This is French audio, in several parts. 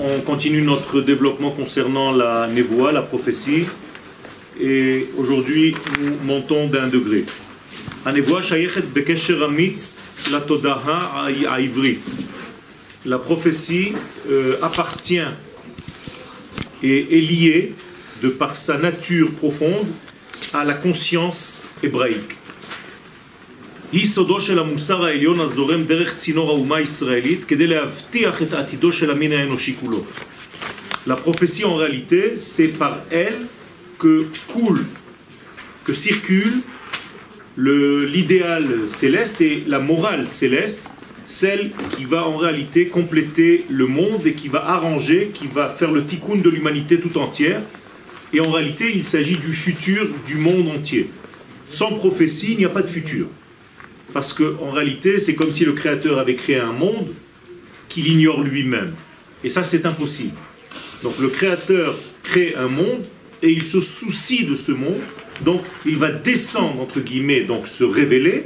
on continue notre développement concernant la névoie, la prophétie, et aujourd'hui nous montons d'un degré. La prophétie euh, appartient et est liée de par sa nature profonde à la conscience hébraïque. La prophétie en réalité, c'est par elle que coule, que circule l'idéal céleste et la morale céleste, celle qui va en réalité compléter le monde et qui va arranger, qui va faire le tikkun de l'humanité tout entière. Et en réalité, il s'agit du futur du monde entier. Sans prophétie, il n'y a pas de futur. Parce qu'en réalité, c'est comme si le Créateur avait créé un monde qu'il ignore lui-même. Et ça, c'est impossible. Donc le Créateur crée un monde et il se soucie de ce monde. Donc il va descendre, entre guillemets, donc se révéler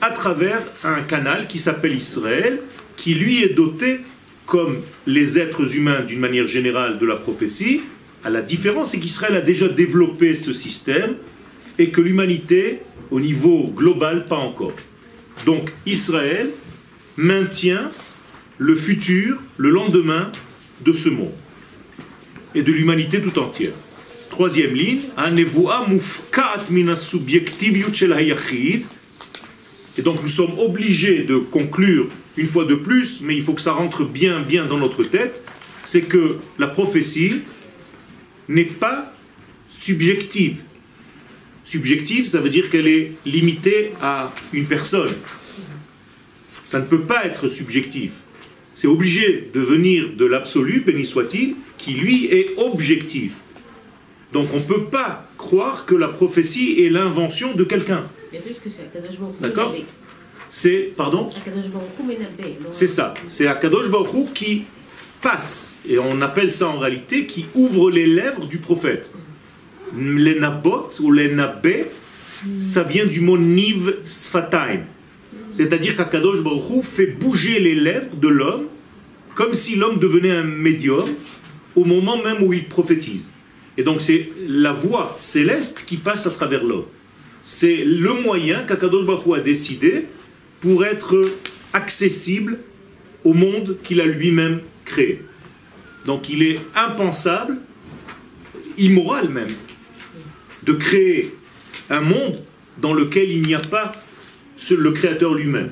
à travers un canal qui s'appelle Israël, qui lui est doté, comme les êtres humains d'une manière générale de la prophétie, à la différence, c'est qu'Israël a déjà développé ce système et que l'humanité, au niveau global, pas encore. Donc Israël maintient le futur, le lendemain de ce monde et de l'humanité tout entière. Troisième ligne, et donc nous sommes obligés de conclure une fois de plus, mais il faut que ça rentre bien bien dans notre tête, c'est que la prophétie n'est pas subjective. Subjective, ça veut dire qu'elle est limitée à une personne. Ça ne peut pas être subjectif. C'est obligé de venir de l'absolu, béni soit-il, qui lui est objectif. Donc on ne peut pas croire que la prophétie est l'invention de quelqu'un. D'accord C'est, pardon C'est ça. C'est Akadosh Baruch qui passe, et on appelle ça en réalité, qui ouvre les lèvres du prophète les nabot ou les nabé, ça vient du mot niv sfataim. C'est-à-dire qu'Akadosh Baruch fait bouger les lèvres de l'homme comme si l'homme devenait un médium au moment même où il prophétise. Et donc c'est la voix céleste qui passe à travers l'homme. C'est le moyen qu'Akadosh Baruch a décidé pour être accessible au monde qu'il a lui-même créé. Donc il est impensable, immoral même, de créer un monde dans lequel il n'y a pas le créateur lui-même.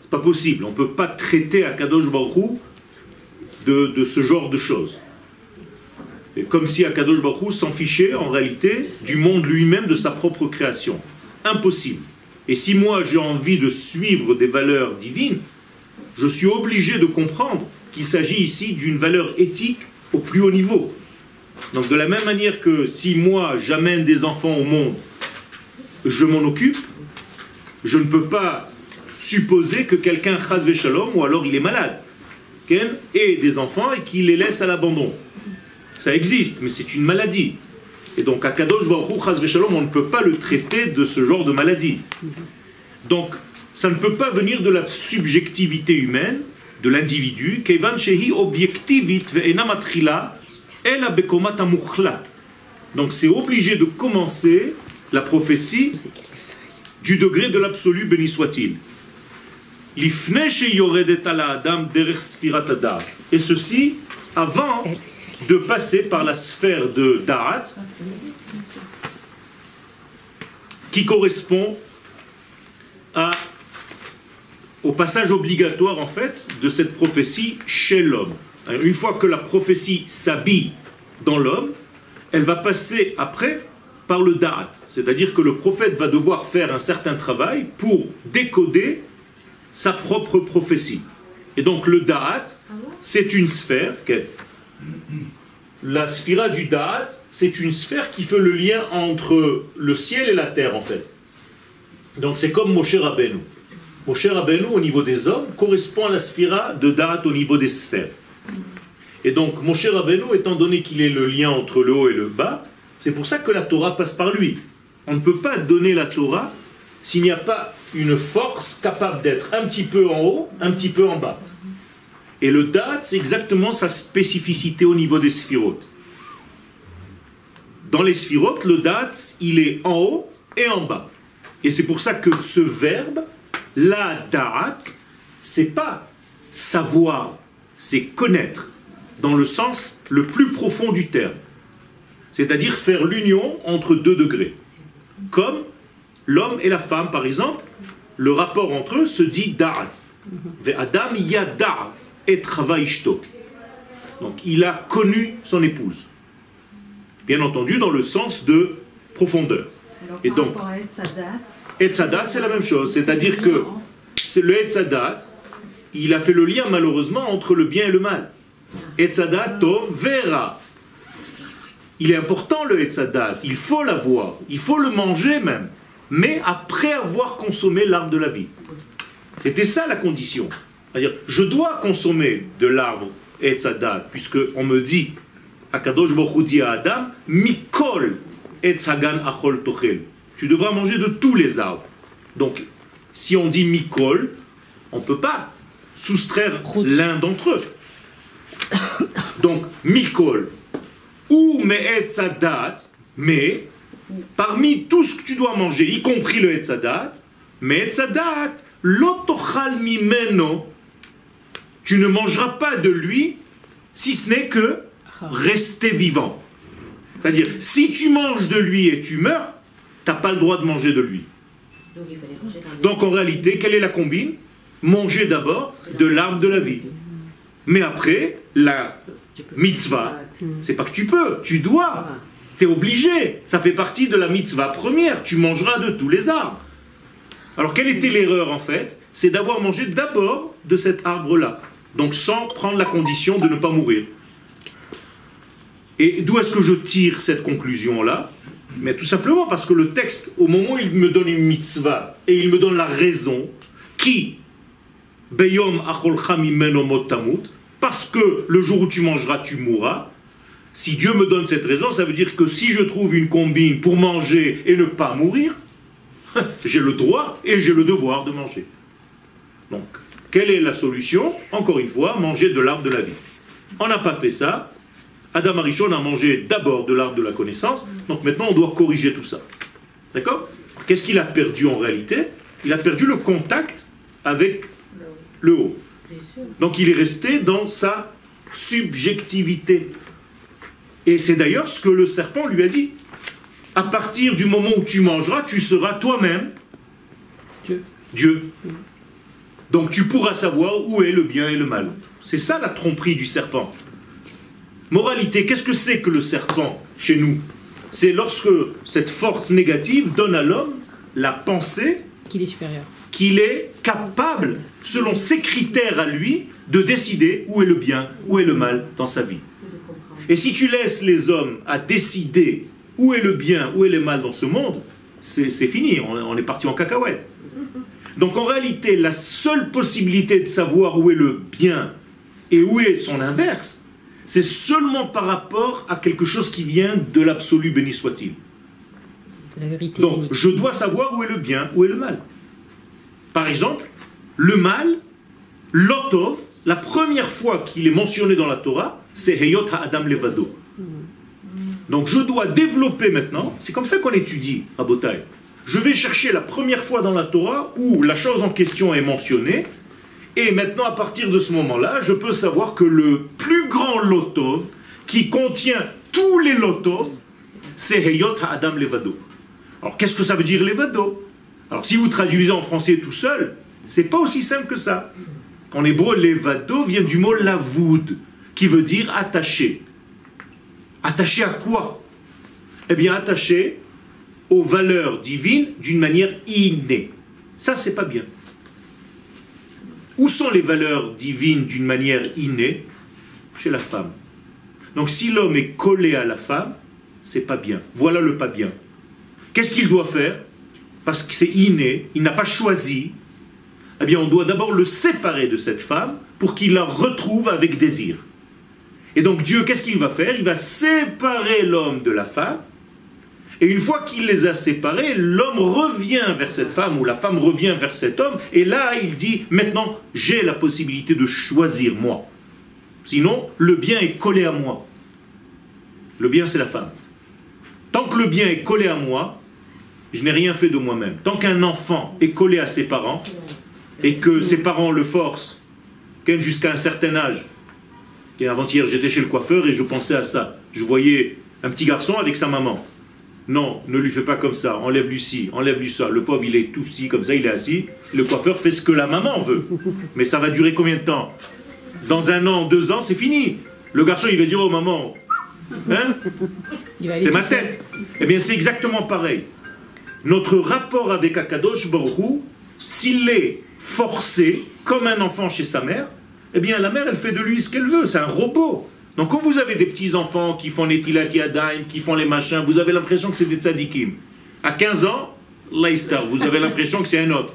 C'est pas possible. On ne peut pas traiter Akadosh Baruch de, de ce genre de choses. Comme si Akadosh Baruch s'en fichait en réalité du monde lui-même, de sa propre création. Impossible. Et si moi j'ai envie de suivre des valeurs divines, je suis obligé de comprendre qu'il s'agit ici d'une valeur éthique au plus haut niveau. Donc de la même manière que si moi j'amène des enfants au monde, je m'en occupe, je ne peux pas supposer que quelqu'un ou alors il est malade, et des enfants et qu'il les laisse à l'abandon. Ça existe, mais c'est une maladie. Et donc à Kadosh Baruch on ne peut pas le traiter de ce genre de maladie. Donc ça ne peut pas venir de la subjectivité humaine, de l'individu, shehi objektivit ve'ena donc c'est obligé de commencer la prophétie du degré de l'absolu, béni soit-il. Et ceci avant de passer par la sphère de Da'at, qui correspond au passage obligatoire en fait de cette prophétie chez l'homme. Une fois que la prophétie s'habille dans l'homme, elle va passer après par le da'at. C'est-à-dire que le prophète va devoir faire un certain travail pour décoder sa propre prophétie. Et donc le da'at, c'est une sphère. La sphira du da'at, c'est une sphère qui fait le lien entre le ciel et la terre en fait. Donc c'est comme Moshe Rabbeinu. Moshe Rabbeinu au niveau des hommes correspond à la sphira de da'at au niveau des sphères. Et donc, mon cher Rabbeinu, étant donné qu'il est le lien entre le haut et le bas, c'est pour ça que la Torah passe par lui. On ne peut pas donner la Torah s'il n'y a pas une force capable d'être un petit peu en haut, un petit peu en bas. Et le date, c'est exactement sa spécificité au niveau des sphirotes. Dans les sphirotes, le date, il est en haut et en bas. Et c'est pour ça que ce verbe, la da'at, c'est pas savoir, c'est connaître, dans le sens le plus profond du terme. C'est-à-dire faire l'union entre deux degrés. Comme l'homme et la femme, par exemple, le rapport entre eux se dit da'at. Adam yada et Donc il a connu son épouse. Bien entendu, dans le sens de profondeur. et donc, Etzadat, c'est la même chose. C'est-à-dire que c'est le Etzadat, il a fait le lien malheureusement entre le bien et le mal. Etzadat tov vera. Il est important le Etzadat, il faut l'avoir, il faut le manger même, mais après avoir consommé l'arbre de la vie. C'était ça la condition. C'est-à-dire, je dois consommer de l'arbre Etzadat, puisque on me dit, Akadosh Baruch à Adam, Mikol Etzagan Achol Tochel. Tu devras manger de tous les arbres. Donc, si on dit Mikol, on ne peut pas soustraire l'un d'entre eux. Donc, Mikol, ou Me'et Sadat, mais parmi tout ce que tu dois manger, y compris le Etzadat, Me'et Sadat, l'otochal mimeno, tu ne mangeras pas de lui, si ce n'est que rester vivant. C'est-à-dire, si tu manges de lui et tu meurs, tu n'as pas le droit de manger de lui. Donc en réalité, quelle est la combine? Manger d'abord de l'arbre de la vie. Mais après, la mitzvah, c'est pas que tu peux, tu dois. C'est obligé. Ça fait partie de la mitzvah première. Tu mangeras de tous les arbres. Alors quelle était l'erreur en fait? C'est d'avoir mangé d'abord de cet arbre-là. Donc sans prendre la condition de ne pas mourir. Et d'où est-ce que je tire cette conclusion-là? Mais tout simplement parce que le texte, au moment où il me donne une mitzvah et il me donne la raison, qui Beyom parce que le jour où tu mangeras, tu mourras. Si Dieu me donne cette raison, ça veut dire que si je trouve une combine pour manger et ne pas mourir, j'ai le droit et j'ai le devoir de manger. Donc, quelle est la solution? Encore une fois, manger de l'arbre de la vie. On n'a pas fait ça. Adam Arishon a mangé d'abord de l'arbre de la connaissance. Donc maintenant, on doit corriger tout ça. D'accord? Qu'est-ce qu'il a perdu en réalité? Il a perdu le contact avec le haut. Donc il est resté dans sa subjectivité. Et c'est d'ailleurs ce que le serpent lui a dit. À partir du moment où tu mangeras, tu seras toi-même Dieu. Dieu. Donc tu pourras savoir où est le bien et le mal. C'est ça la tromperie du serpent. Moralité, qu'est-ce que c'est que le serpent chez nous? C'est lorsque cette force négative donne à l'homme la pensée qu'il est supérieur. Qu'il est capable, selon ses critères à lui, de décider où est le bien, où est le mal dans sa vie. Et si tu laisses les hommes à décider où est le bien, où est le mal dans ce monde, c'est fini, on est parti en cacahuète. Donc en réalité, la seule possibilité de savoir où est le bien et où est son inverse, c'est seulement par rapport à quelque chose qui vient de l'absolu, béni soit-il. Donc je dois savoir où est le bien, où est le mal. Par exemple, le mal, l'otov, la première fois qu'il est mentionné dans la Torah, c'est Heyot Adam Levado. Donc je dois développer maintenant, c'est comme ça qu'on étudie à Botaï je vais chercher la première fois dans la Torah où la chose en question est mentionnée, et maintenant à partir de ce moment-là, je peux savoir que le plus grand lotov, qui contient tous les lotov, c'est Heyot Adam Levado. Alors qu'est-ce que ça veut dire Levado? Alors si vous traduisez en français tout seul, c'est pas aussi simple que ça. En hébreu, Levado vient du mot lavoud, qui veut dire attaché. Attaché à quoi? Eh bien attaché aux valeurs divines d'une manière innée. Ça, c'est pas bien. Où sont les valeurs divines d'une manière innée? Chez la femme. Donc si l'homme est collé à la femme, c'est pas bien. Voilà le pas bien. Qu'est-ce qu'il doit faire? Parce que c'est inné, il n'a pas choisi. Eh bien, on doit d'abord le séparer de cette femme pour qu'il la retrouve avec désir. Et donc Dieu, qu'est-ce qu'il va faire? Il va séparer l'homme de la femme Et une fois qu'il les a séparés, l'homme revient vers cette femme ou la femme revient vers cet homme. Et là, il dit, maintenant, j'ai la possibilité de choisir moi. Sinon, le bien est collé à moi. Le bien, c'est la femme. Tant que le bien est collé à moi, je n'ai rien fait de moi-même. Tant qu'un enfant est collé à ses parents et que ses parents le forcent jusqu'à un certain âge, avant-hier, j'étais chez le coiffeur et je pensais à ça. Je voyais un petit garçon avec sa maman. Non, ne lui fais pas comme ça. Enlève-lui ci, enlève-lui ça. Le pauvre, il est tout ci, comme ça, il est assis. Le coiffeur fait ce que la maman veut. Mais ça va durer combien de temps? Dans un an, deux ans, c'est fini. Le garçon, il va dire, oh maman, hein? C'est ma tête. Eh bien, c'est exactement pareil. Notre rapport avec Akadosh Baruch s'il est forcé, comme un enfant chez sa mère, eh bien la mère, elle fait de lui ce qu'elle veut, c'est un robot. Donc quand vous avez des petits-enfants qui font les tilatiadaim, qui font les machins, vous avez l'impression que c'est des tzadikim. À 15 ans, Leicester, vous avez l'impression que c'est un autre.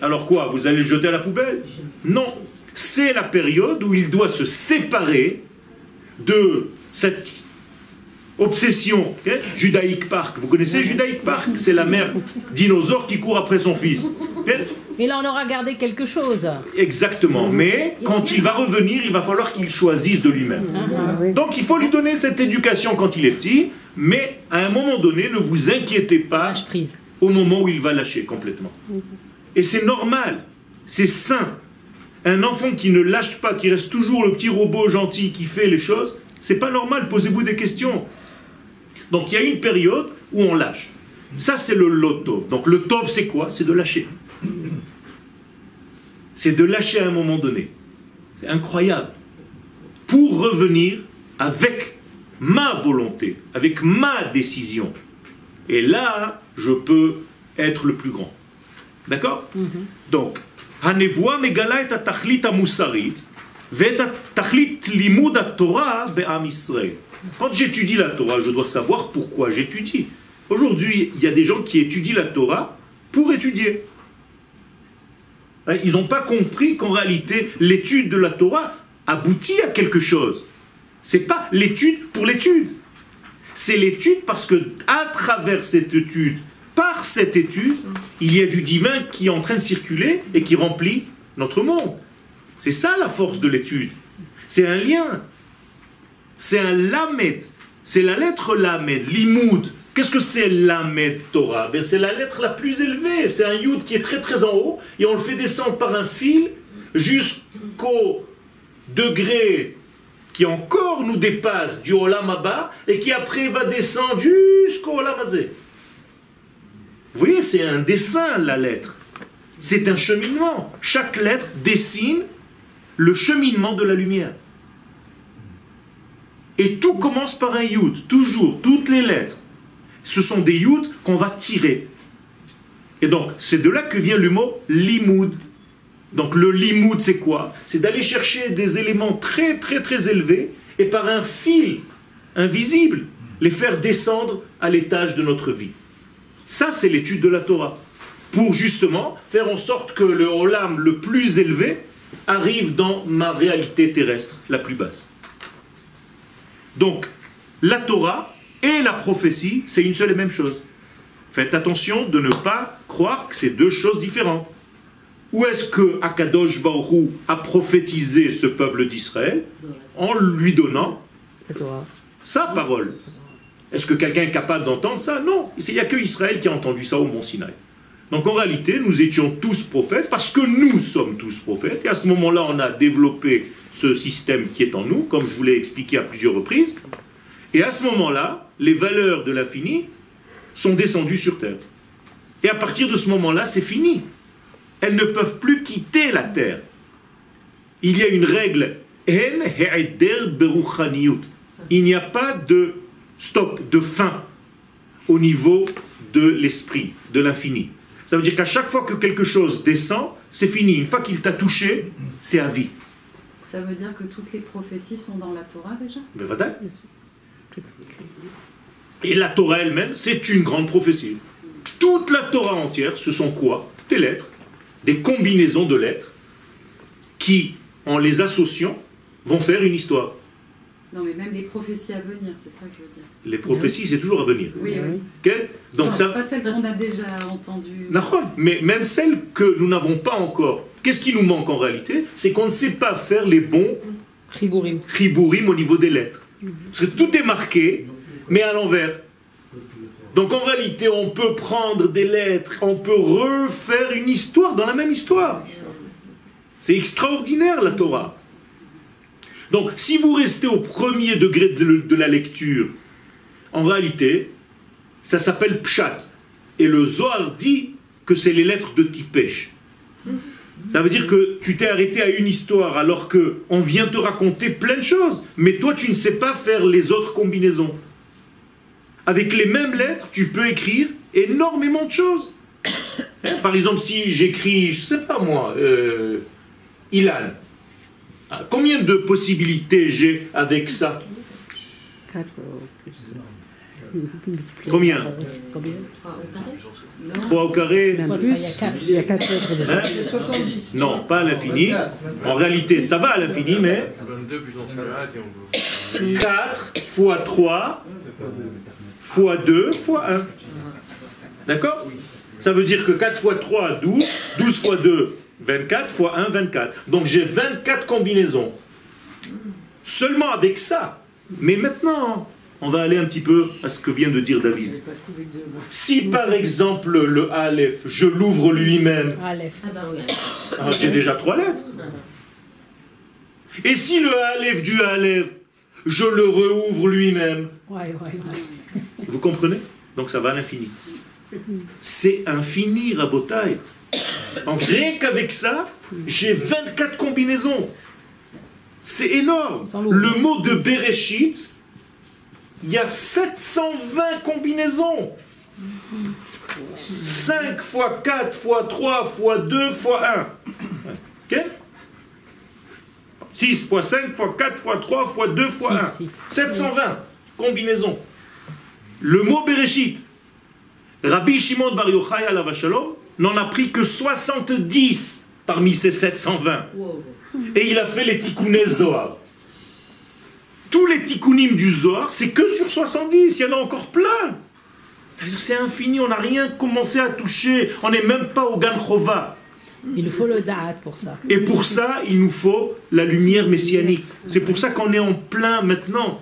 Alors quoi Vous allez le jeter à la poubelle? Non. C'est la période où il doit se séparer de cette obsession. Judaïque Park. Vous connaissez Judaïque Park? C'est la mère dinosaure qui court après son fils. Il en aura gardé quelque chose. Exactement. Mais quand il va revenir, il va falloir qu'il choisisse de lui-même. Ah, Donc il faut lui donner cette éducation quand il est petit, mais à un moment donné, ne vous inquiétez pas au moment où il va lâcher complètement. Et c'est normal, c'est sain. Un enfant qui ne lâche pas, qui reste toujours le petit robot gentil qui fait les choses, c'est pas normal, posez-vous des questions. Donc il y a une période où on lâche. Ça, c'est le lotov. Donc le tov, c'est quoi C'est de lâcher. C'est de lâcher à un moment donné. C'est incroyable. Pour revenir avec ma volonté, avec ma décision. Et là, je peux être le plus grand. D'accord mm-hmm. Donc, הנבואה מגלה את התכלית המוסרית ואת התכלית לימוד התורה בעם ישראל. quand j'étudie la Torah, je dois savoir pourquoi j'étudie. Aujourd'hui, il y a des gens qui étudient la Torah pour étudier. Hein, ils n'ont pas compris qu'en réalité, l'étude de la Torah aboutit à quelque chose. C'est pas l'étude pour l'étude. C'est l'étude parce que à travers cette étude, par cette étude, il y a du divin qui est en train de circuler et qui remplit notre monde. C'est ça la force de l'étude. C'est un lien c'est un lamed. C'est la lettre lamed, limoud. Qu'est-ce que c'est lamed Torah? Ben, C'est la lettre la plus élevée. C'est un yud qui est très très en haut et on le fait descendre par un fil jusqu'au degré qui encore nous dépasse du olam et qui après va descendre jusqu'au olam Vous voyez, c'est un dessin la lettre. C'est un cheminement. Chaque lettre dessine le cheminement de la lumière. Et tout commence par un yud, toujours, toutes les lettres. Ce sont des yud qu'on va tirer. Et donc, c'est de là que vient le mot limoud. Donc, le limoud, c'est quoi? C'est d'aller chercher des éléments très, très, très élevés et par un fil invisible, les faire descendre à l'étage de notre vie. Ça, c'est l'étude de la Torah. Pour justement faire en sorte que le Olam le plus élevé arrive dans ma réalité terrestre la plus basse. Donc, la Torah et la prophétie, c'est une seule et même chose. Faites attention de ne pas croire que c'est deux choses différentes. Où est-ce que Akadosh Baruch a prophétisé ce peuple d'Israël En lui donnant sa parole? Est-ce que quelqu'un est capable d'entendre ça? Non. Il n'y a que Israël qui a entendu ça au mont Sinaï. Donc en réalité, nous étions tous prophètes parce que nous sommes tous prophètes. Et à ce moment-là, on a développé ce système qui est en nous, comme je vous l'ai expliqué à plusieurs reprises. Et à ce moment-là, les valeurs de l'infini sont descendues sur Terre. Et à partir de ce moment-là, c'est fini. Elles ne peuvent plus quitter la Terre. Il y a une règle. Il n'y a pas de stop, de fin au niveau de l'esprit, de l'infini. Ça veut dire qu'à chaque fois que quelque chose descend, c'est fini. Une fois qu'il t'a touché, c'est à vie. Ça veut dire que toutes les prophéties sont dans la Torah déjà? Mais Et la Torah elle-même, c'est une grande prophétie. Toute la Torah entière, ce sont quoi? Des lettres, des combinaisons de lettres qui, en les associant, vont faire une histoire. Non, mais même les prophéties à venir, c'est ça que je veux dire. Les prophéties, c'est toujours à venir. Oui, oui. Ok? Donc Non, ça, Pas celles qu'on a déjà entendues. Mais même celles que nous n'avons pas encore, qu'est-ce qui nous manque en réalité C'est qu'on ne sait pas faire les bons Ribourim. ribourim au niveau des lettres. Parce que tout est marqué, mais à l'envers. Donc en réalité, on peut prendre des lettres, on peut refaire une histoire dans la même histoire. C'est extraordinaire la Torah. Donc si vous restez au premier degré de la lecture, en réalité, ça s'appelle Pshat. Et le Zohar dit que c'est les lettres de Tipesh. Ça veut dire que tu t'es arrêté à une histoire alors que on vient te raconter plein de choses, mais toi tu ne sais pas faire les autres combinaisons. Avec les mêmes lettres, tu peux écrire énormément de choses. Hein, Par exemple, si j'écris, je sais pas moi, euh, Ilan, ah, combien de possibilités j'ai avec ça? Combien Combien 3 au carré Même pas, Il y a quatre. Il y a quatre lettres déjà. Hein Non, pas à l'infini. En réalité, ça va à l'infini, mais 22 plus en salade et on peut. 4 fois 3 fois 2 fois 1. D'accord? Ça veut dire que 4 fois 3, 12. 12 fois 2, 24. Fois 1, 24. Donc j'ai 24 combinaisons. Seulement avec ça. Mais maintenant, on va aller un petit peu à ce que vient de dire David. Si par exemple le Aleph, je l'ouvre lui-même, Aleph. Ah bah oui. ah, j'ai déjà trois lettres. Et si le Aleph du Aleph, je le rouvre lui-même, Ouais, ouais, ouais. vous comprenez? Donc ça va à l'infini. C'est infini, Rabotai. En rien qu'avec ça, j'ai 24 combinaisons. C'est énorme. Le mot de Bereshit, il y a 720 combinaisons. 5 fois 4 fois 3 fois 2 fois 1. Ok? 6 fois 5 fois 4 fois 3 fois 2 fois 1. Six, six. 720 combinaisons. Le mot Bereshit, Rabbi Shimon Bar Yochai alav Shalom n'en a pris que 70 parmi ces 720. Wow. Et il a fait les tikkunes Zohar. Tous les tikkunim du Zohar, c'est que sur 70, il y en a encore plein. Ça veut dire c'est infini, on n'a rien commencé à toucher, on n'est même pas au Gan Chova. Il faut le da'at pour ça. Et pour ça, il nous faut la lumière messianique. C'est pour ça qu'on est en plein maintenant.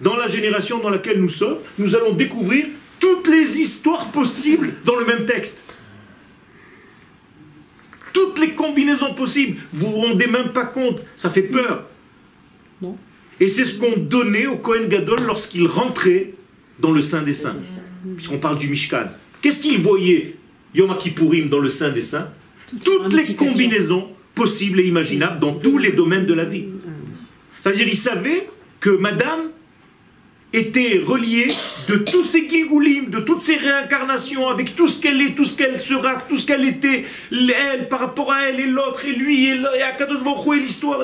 Dans la génération dans laquelle nous sommes, nous allons découvrir toutes les histoires possibles dans le même texte. Toutes les combinaisons possibles. Vous vous rendez même pas compte. Ça fait peur. Non. Et c'est ce qu'on donnait au Kohen Gadol lorsqu'il rentrait dans le Saint des Saints. Puisqu'on parle du Mishkan. Qu'est-ce qu'il voyait, Yom Kippourim, dans le Saint des Saints? Toutes les combinaisons possibles et imaginables dans tous les domaines de la vie. Ça veut dire qu'il savait que madame était reliée de tous ces gilgoulim, de toutes ces réincarnations, avec tout ce qu'elle est, tout ce qu'elle sera, tout ce qu'elle était, elle, par rapport à elle, et l'autre, et lui, et, et Akadosh Baruch et l'histoire.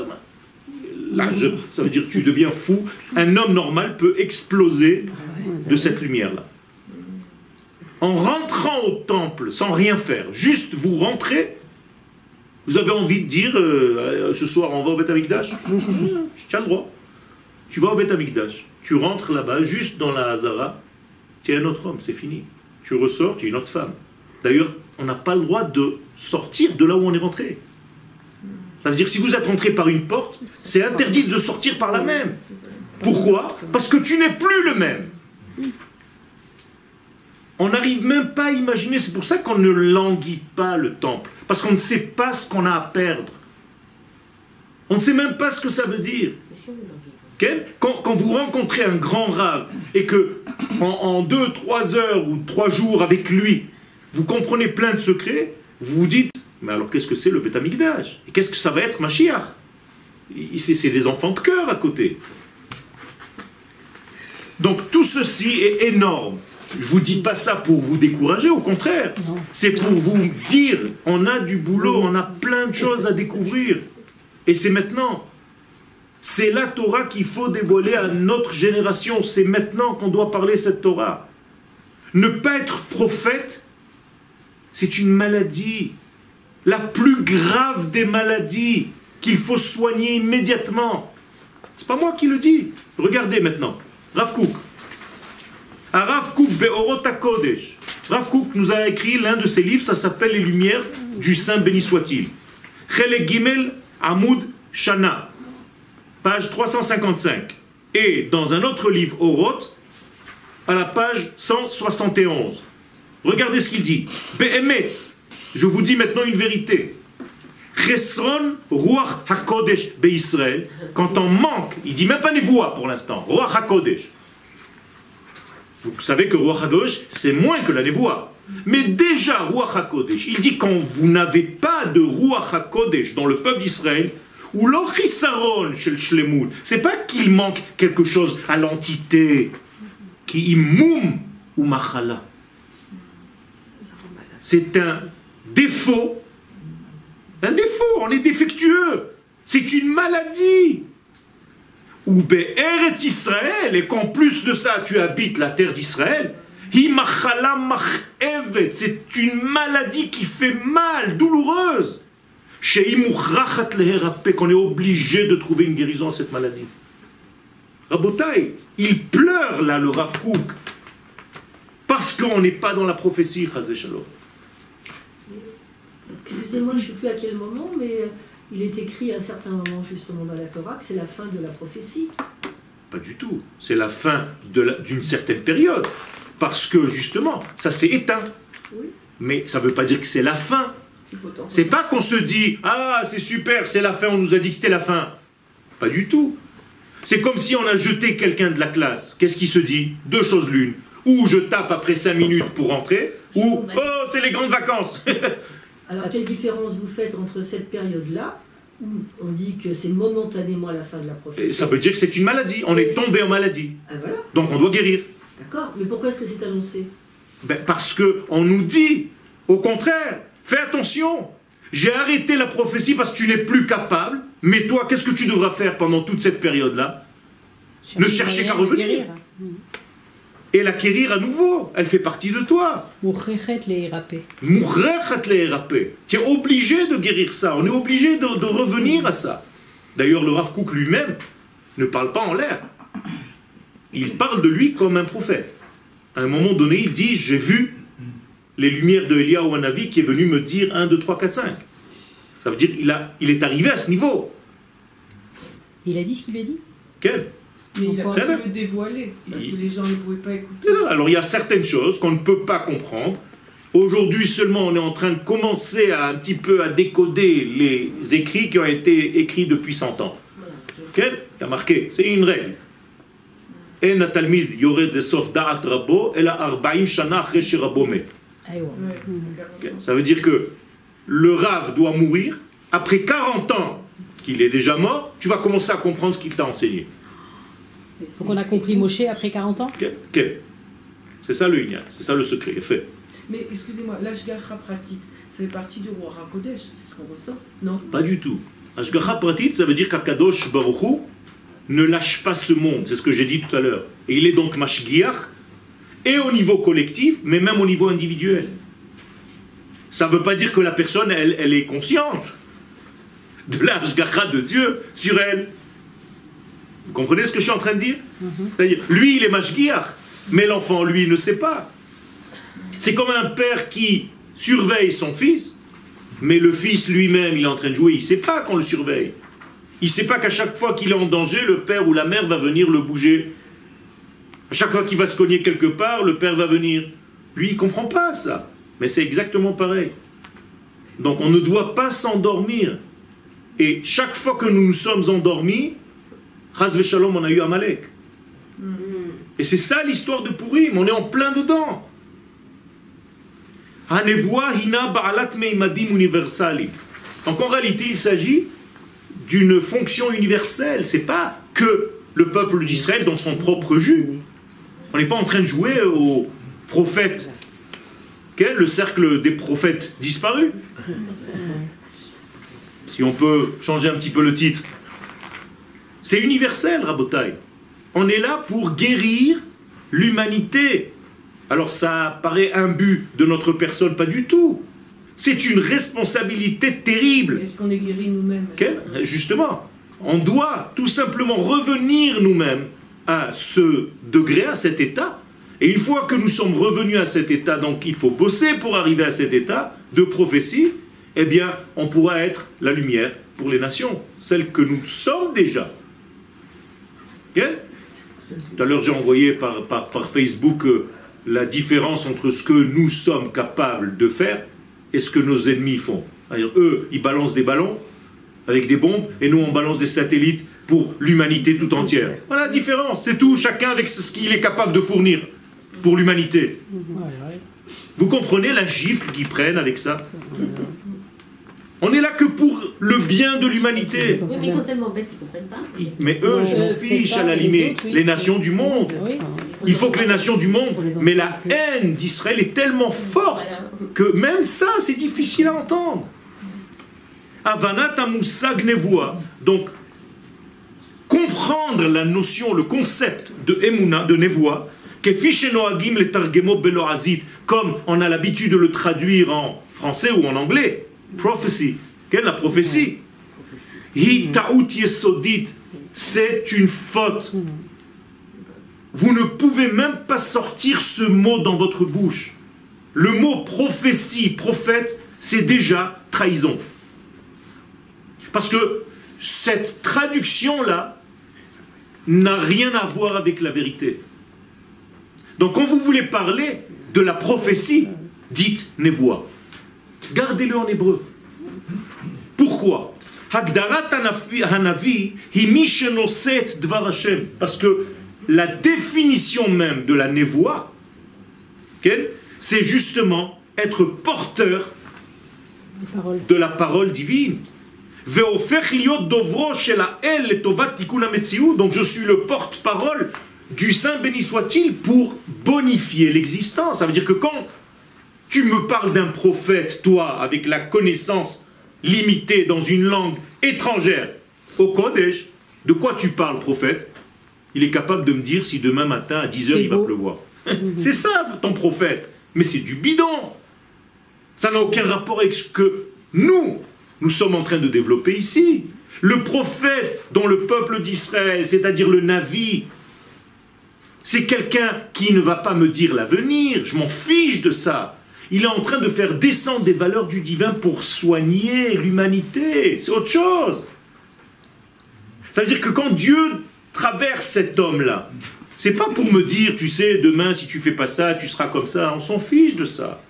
Là, je- ça veut dire tu deviens fou. Un homme normal peut exploser de cette lumière-là. En rentrant au temple sans rien faire, juste vous rentrez, vous avez envie de dire euh, ce soir on va au Beth Amikdash Tu as le droit. Tu vas au Beth Amikdash, tu rentres là-bas, juste dans la Hazara, tu es un autre homme, c'est fini. Tu ressors, tu es une autre femme. D'ailleurs, on n'a pas le droit de sortir de là où on est rentré. Ça veut dire que si vous êtes rentré par une porte, c'est interdit de sortir par la même. Pourquoi? Parce que tu n'es plus le même. On n'arrive même pas à imaginer, c'est pour ça qu'on ne languit pas le temple, parce qu'on ne sait pas ce qu'on a à perdre. On ne sait même pas ce que ça veut dire. Quand vous rencontrez un grand rave et que en, en deux, trois heures ou trois jours avec lui, vous comprenez plein de secrets, vous vous dites, mais alors qu'est-ce que c'est le Betamikdash? Et qu'est-ce que ça va être Mashiach? C'est c'est des enfants de cœur à côté. Donc tout ceci est énorme. Je vous dis pas ça pour vous décourager, au contraire. C'est pour vous dire, on a du boulot, on a plein de choses à découvrir. Et c'est maintenant. C'est la Torah qu'il faut dévoiler à notre génération. C'est maintenant qu'on doit parler cette Torah. Ne pas être prophète, c'est une maladie. La plus grave des maladies qu'il faut soigner immédiatement. C'est pas moi qui le dis. Regardez maintenant. Rav Kook. À Rav Kook nous a écrit l'un de ses livres, ça s'appelle Les Lumières du Saint béni soit-il. Chelek Gimel Amoud Shana. Page 355. Et dans un autre livre, Oroth, à la page 171. Regardez ce qu'il dit. Be'emet. Je vous dis maintenant une vérité. Chesron HaKodesh Be'Israël. Quand on manque, il dit même pas les voix pour l'instant. Ruach HaKodesh. Vous savez que Ruach HaKodesh, c'est moins que la névoie. Mais déjà, Ruach HaKodesh, il dit quand vous n'avez pas de Ruach HaKodesh dans le peuple d'Israël, ou l'ochisaron chez le shlemut, c'est pas qu'il manque quelque chose à l'entité, qui immoum ou machala. C'est un défaut. Un défaut, on est défectueux. C'est une maladie. Ou Be'eret Israël, et qu'en plus de ça, tu habites la terre d'Israël, c'est une maladie qui fait mal, douloureuse. Chez qu'on est obligé de trouver une guérison à cette maladie. Rabotai, il pleure là, le Rav parce qu'on n'est pas dans la prophétie, Chazé Shalom. Excusez-moi, je ne sais plus à quel moment, mais euh, il est écrit à un certain moment justement dans la Torah que c'est la fin de la prophétie. Pas du tout. C'est la fin d'une certaine période. Parce que justement, ça s'est éteint. Oui. Mais ça ne veut pas dire que c'est la fin. C'est pas qu'on se dit Ah, c'est super, c'est la fin, on nous a dit que c'était la fin. Pas du tout. C'est comme si on a jeté quelqu'un de la classe. Qu'est-ce qui se dit? Deux choses l'une. Ou je tape après cinq minutes pour rentrer, ou Oh, c'est les grandes vacances Alors quelle différence vous faites entre cette période-là où on dit que c'est momentanément la fin de la prophétie Ça veut dire que c'est une maladie. On est tombé en maladie. Ah voilà, Donc on doit guérir. d'accord. Mais pourquoi est-ce que c'est annoncé Ben, parce que on nous dit, au contraire, fais attention. J'ai arrêté la prophétie parce que tu n'es plus capable. Mais toi, qu'est-ce que tu devras faire pendant toute cette période-là? Ne cherchez qu'à revenir. Et l'acquérir à nouveau. Elle fait partie de toi. Tu es obligé de guérir ça. On est obligé de, de revenir à ça. D'ailleurs, le Rav Kook lui-même ne parle pas en l'air. Il parle de lui comme un prophète. À un moment donné, il dit J'ai vu les lumières de Elia ou Hanavi qui est venu me dire 1, 2, 3, 4, 5. Ça veut dire qu'il il est arrivé à ce niveau. Il a dit ce qu'il lui a dit? Quel? Mais il a Pourquoi pas pu le dévoiler, parce que les gens ne pouvaient pas écouter. Alors il y a certaines choses qu'on ne peut pas comprendre. Aujourd'hui seulement, on est en train de commencer à un petit peu à décoder les écrits qui ont été écrits depuis 100 ans. Ok Il y a marqué, c'est une règle. En התלמיד יורד לסוף דעת רבו, אלא 40 שנה אחרי שרבו מת. Ah, ouais. Ouais, Ok Ça veut dire que le rave doit mourir. Après 40 ans qu'il est déjà mort, tu vas commencer à comprendre ce qu'il t'a enseigné. Donc on a compris Moshe après 40 ans Ok Ok C'est ça le ignan, c'est ça le secret, fait. Mais excusez-moi, l'Ashgacha pratique, ça fait partie du roi Rakodesh, c'est ce qu'on ressent Non? Pas du tout. Ashgacha pratit, ça veut dire qu'Akadosh Baruch Hu ne lâche pas ce monde, c'est ce que j'ai dit tout à l'heure. Et il est donc mashgiach, et au niveau collectif, mais même au niveau individuel. Ça ne veut pas dire que la personne, elle, elle est consciente de l'Ashgacha de Dieu sur elle. Vous comprenez ce que je suis en train de dire C'est-à-dire, lui, il est mashgiach, mais l'enfant, lui, ne sait pas. C'est comme un père qui surveille son fils, mais le fils lui-même, il est en train de jouer, il ne sait pas qu'on le surveille. Il ne sait pas qu'à chaque fois qu'il est en danger, le père ou la mère va venir le bouger. À chaque fois qu'il va se cogner quelque part, le père va venir. Lui, il ne comprend pas ça. Mais c'est exactement pareil. Donc on ne doit pas s'endormir. Et chaque fois que nous nous sommes endormis, Chaz Shalom, on a eu Amalek. Et c'est ça l'histoire de Purim, on est en plein dedans. Donc en réalité, il s'agit d'une fonction universelle. C'est pas que le peuple d'Israël dans son propre jus. On n'est pas en train de jouer aux prophètes. Quel le cercle des prophètes disparus? Si on peut changer un petit peu le titre. C'est universel, Rabotai. On est là pour guérir l'humanité. Alors ça paraît un but de notre personne, pas du tout. C'est une responsabilité terrible. Est-ce qu'on est guéri nous-mêmes? Justement. On doit tout simplement revenir nous-mêmes à ce degré, à cet état. Et une fois que nous sommes revenus à cet état, donc il faut bosser pour arriver à cet état de prophétie, eh bien, on pourra être la lumière pour les nations, celle que nous sommes déjà. Ok Tout à l'heure, j'ai envoyé par, par, par Facebook euh, la différence entre ce que nous sommes capables de faire et ce que nos ennemis font. Eux, ils balancent des ballons avec des bombes, et nous, on balance des satellites pour l'humanité tout entière. Voilà la différence, c'est tout, chacun avec ce qu'il est capable de fournir pour l'humanité. Vous comprenez la gifle qu'ils prennent avec ça? On est là que pour le bien de l'humanité. Oui, mais ils sont tellement bêtes, ils comprennent pas. Mais eux, je m'en Euh, fiche à la limite. Les nations du monde. Il faut que les nations du monde. Mais la haine d'Israël est tellement forte que même ça, c'est difficile à entendre. Avanat. Donc, comprendre la notion, le concept de Emouna, de Nevoa, que Noagim le Targemo Belorazit, comme on a l'habitude de le traduire en français ou en anglais, prophecy, quelle est la prophétie? Hi ta'ut yesodit, c'est une faute. Vous ne pouvez même pas sortir ce mot dans votre bouche. Le mot prophétie, prophète, c'est déjà trahison. Parce que cette traduction-là n'a rien à voir avec la vérité. Donc quand vous voulez parler de la prophétie, dites Nevoa. Gardez-le en hébreu. Pourquoi? Parce que la définition même de la ok, c'est justement être porteur de la parole divine. Donc je suis le porte-parole du Saint béni soit-il pour bonifier l'existence. Ça veut dire que quand tu me parles d'un prophète, toi, avec la connaissance limitée dans une langue étrangère, au Kodesh, de quoi tu parles, prophète? Il est capable de me dire si demain matin à 10h C'est il va pleuvoir. c'est ça ton prophète. Mais c'est du bidon. Ça n'a aucun rapport avec ce que nous, nous sommes en train de développer ici. Le prophète dont le peuple d'Israël, c'est-à-dire le Navi, c'est quelqu'un qui ne va pas me dire l'avenir, je m'en fiche de ça. Il est en train de faire descendre des valeurs du divin pour soigner l'humanité. C'est autre chose. Ça veut dire que quand Dieu traverse cet homme-là, c'est pas pour me dire, tu sais, demain si tu fais pas ça, tu seras comme ça. On s'en fiche de ça.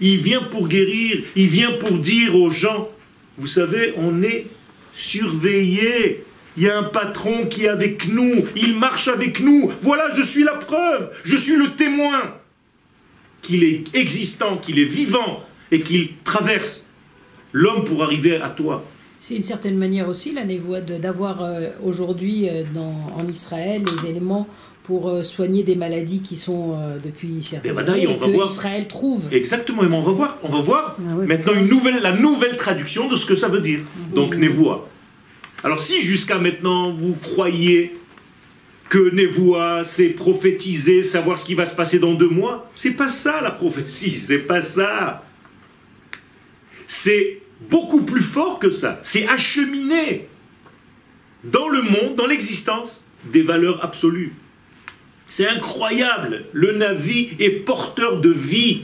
Il vient pour guérir, il vient pour dire aux gens, vous savez, on est surveillé. Il y a un patron qui est avec nous, il marche avec nous. Voilà, je suis la preuve, je suis le témoin qu'il est existant, qu'il est vivant et qu'il traverse l'homme pour arriver à toi. C'est une certaine manière aussi, la névoie, d'avoir euh, aujourd'hui euh, en Israël les éléments pour euh, soigner des maladies qui sont depuis certaines Ben, années on et va que voir. Israël trouve. Exactement, et on va voir, on va voir Ah maintenant une nouvelle, la nouvelle traduction de ce que ça veut dire. Donc Nevoa. Alors si jusqu'à maintenant vous croyez que Nevoa c'est prophétiser, savoir ce qui va se passer dans deux mois, c'est pas ça la prophétie, c'est pas ça. C'est beaucoup plus fort que ça. C'est acheminer dans le monde, dans l'existence, des valeurs absolues. C'est incroyable. Le Navi est porteur de vie.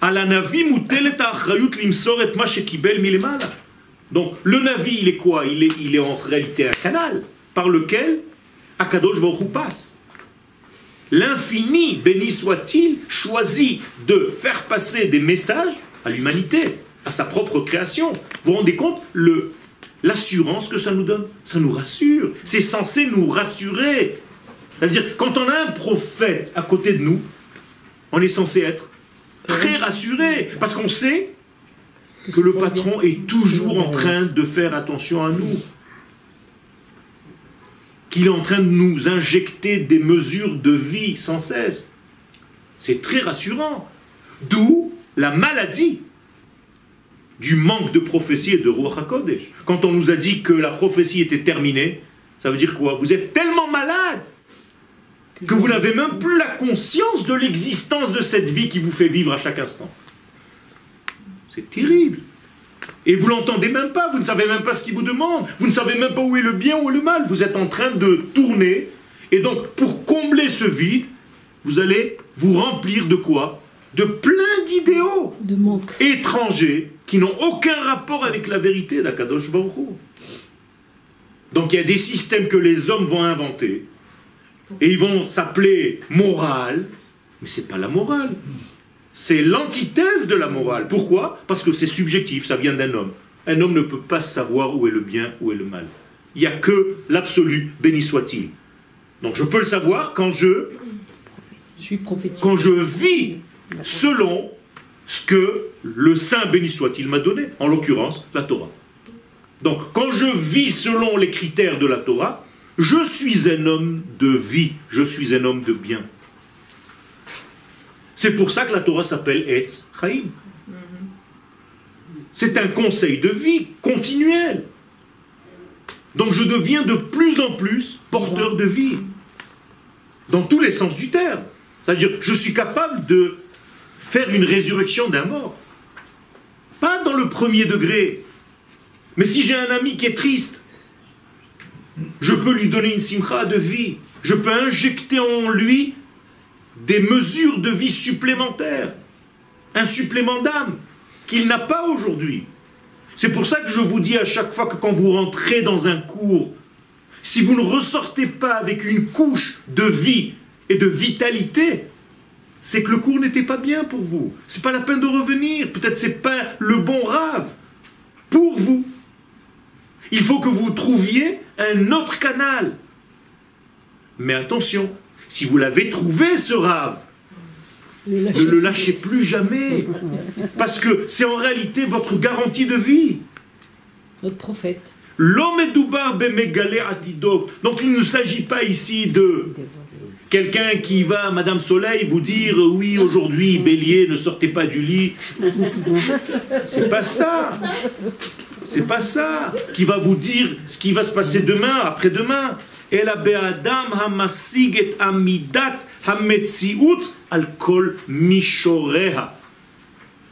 À la Navi et. Donc le Navi, il est quoi? Il est, en réalité un canal par lequel Akadosh Baruch passe. L'infini, béni soit-il, choisit de faire passer des messages à l'humanité, à sa propre création. Vous vous rendez compte? L'assurance que ça nous donne Ça nous rassure. C'est censé nous rassurer. C'est-à-dire, quand on a un prophète à côté de nous, on est censé être très rassuré, parce qu'on sait que le bien. patron est toujours en train de faire attention à nous. Qu'il est en train de nous injecter des mesures de vie sans cesse. C'est très rassurant. D'où la maladie du manque de prophétie et de Ruach HaKodesh. Quand on nous a dit que la prophétie était terminée, ça veut dire quoi? Vous êtes tellement malade que vous n'avez même plus la conscience de l'existence de cette vie qui vous fait vivre à chaque instant. C'est terrible. Et vous l'entendez même pas, vous ne savez même pas ce qu'il vous demande, vous ne savez même pas où est le bien, où est le mal. Vous êtes en train de tourner. Et donc, pour combler ce vide, vous allez vous remplir de quoi? De plein d'idéaux De manque. étrangers qui n'ont aucun rapport avec la vérité d'Akadosh Baruch Hu. Donc il y a des systèmes que les hommes vont inventer et ils vont s'appeler morale, mais c'est pas la morale. C'est l'antithèse de la morale. Pourquoi? Parce que c'est subjectif, ça vient d'un homme. Un homme ne peut pas savoir où est le bien, où est le mal. Il n'y a que l'absolu, béni soit-il. Donc je peux le savoir quand je Je suis prophétique. quand je vis selon ce que le Saint béni soit-il m'a donné, en l'occurrence la Torah. Donc quand je vis selon les critères de la Torah, je suis un homme de vie, je suis un homme de bien. C'est pour ça que la Torah s'appelle Etz Chaim. C'est un conseil de vie continuel. Donc je deviens de plus en plus porteur de vie. Dans tous les sens du terme. C'est-à-dire, je suis capable de faire une résurrection d'un mort. Pas dans le premier degré. Mais si j'ai un ami qui est triste, je peux lui donner une simcha de vie. Je peux injecter en lui des mesures de vie supplémentaires. Un supplément d'âme qu'il n'a pas aujourd'hui. C'est pour ça que je vous dis à chaque fois que quand vous rentrez dans un cours, si vous ne ressortez pas avec une couche de vie et de vitalité, c'est que le cours n'était pas bien pour vous. C'est pas la peine de revenir. Peut-être c'est pas le bon rave pour vous. Il faut que vous trouviez un autre canal. Mais attention, si vous l'avez trouvé ce rave, ne le lâchez plus jamais. Parce que c'est en réalité votre garantie de vie. Notre prophète. L'homme est doubar atidok. Donc il ne s'agit pas ici de quelqu'un qui va, Madame Soleil, vous dire oui, aujourd'hui, bélier, ne sortez pas du lit. C'est pas ça. C'est pas ça qui va vous dire ce qui va se passer demain, après-demain.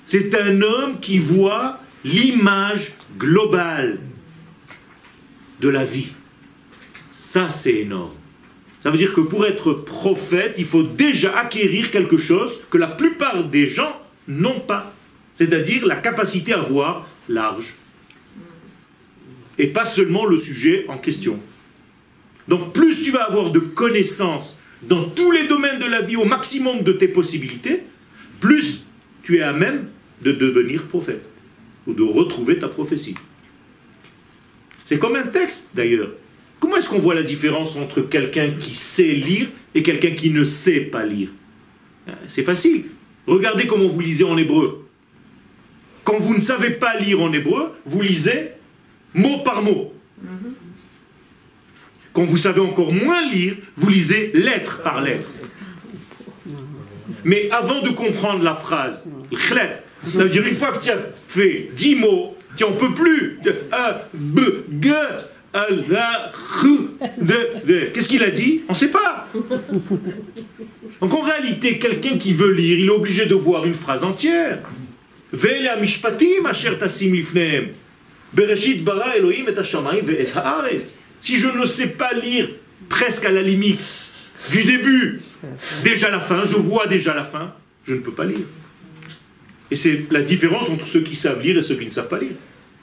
C'est un homme qui voit l'image globale de la vie. Ça, c'est énorme. Ça veut dire que pour être prophète, il faut déjà acquérir quelque chose que la plupart des gens n'ont pas. C'est-à-dire la capacité à voir large. Et pas seulement le sujet en question. Donc plus tu vas avoir de connaissances dans tous les domaines de la vie au maximum de tes possibilités, plus tu es à même de devenir prophète ou de retrouver ta prophétie. C'est comme un texte d'ailleurs. Comment est-ce qu'on voit la différence entre quelqu'un qui sait lire et quelqu'un qui ne sait pas lire? Euh, C'est facile. Regardez comment vous lisez en hébreu. Quand vous ne savez pas lire en hébreu, vous lisez mot par mot. Quand vous savez encore moins lire, vous lisez lettre par lettre. Mais avant de comprendre la phrase, ça veut dire une fois que tu as fait 10 mots, tu n'en peux plus. Qu'est-ce qu'il a dit? On ne sait pas. Donc en réalité, quelqu'un qui veut lire, il est obligé de voir une phrase entière. Bereshit bara Elohim et. Si je ne sais pas lire presque à la limite du début, déjà la fin, je vois déjà la fin, je ne peux pas lire. Et c'est la différence entre ceux qui savent lire et ceux qui ne savent pas lire.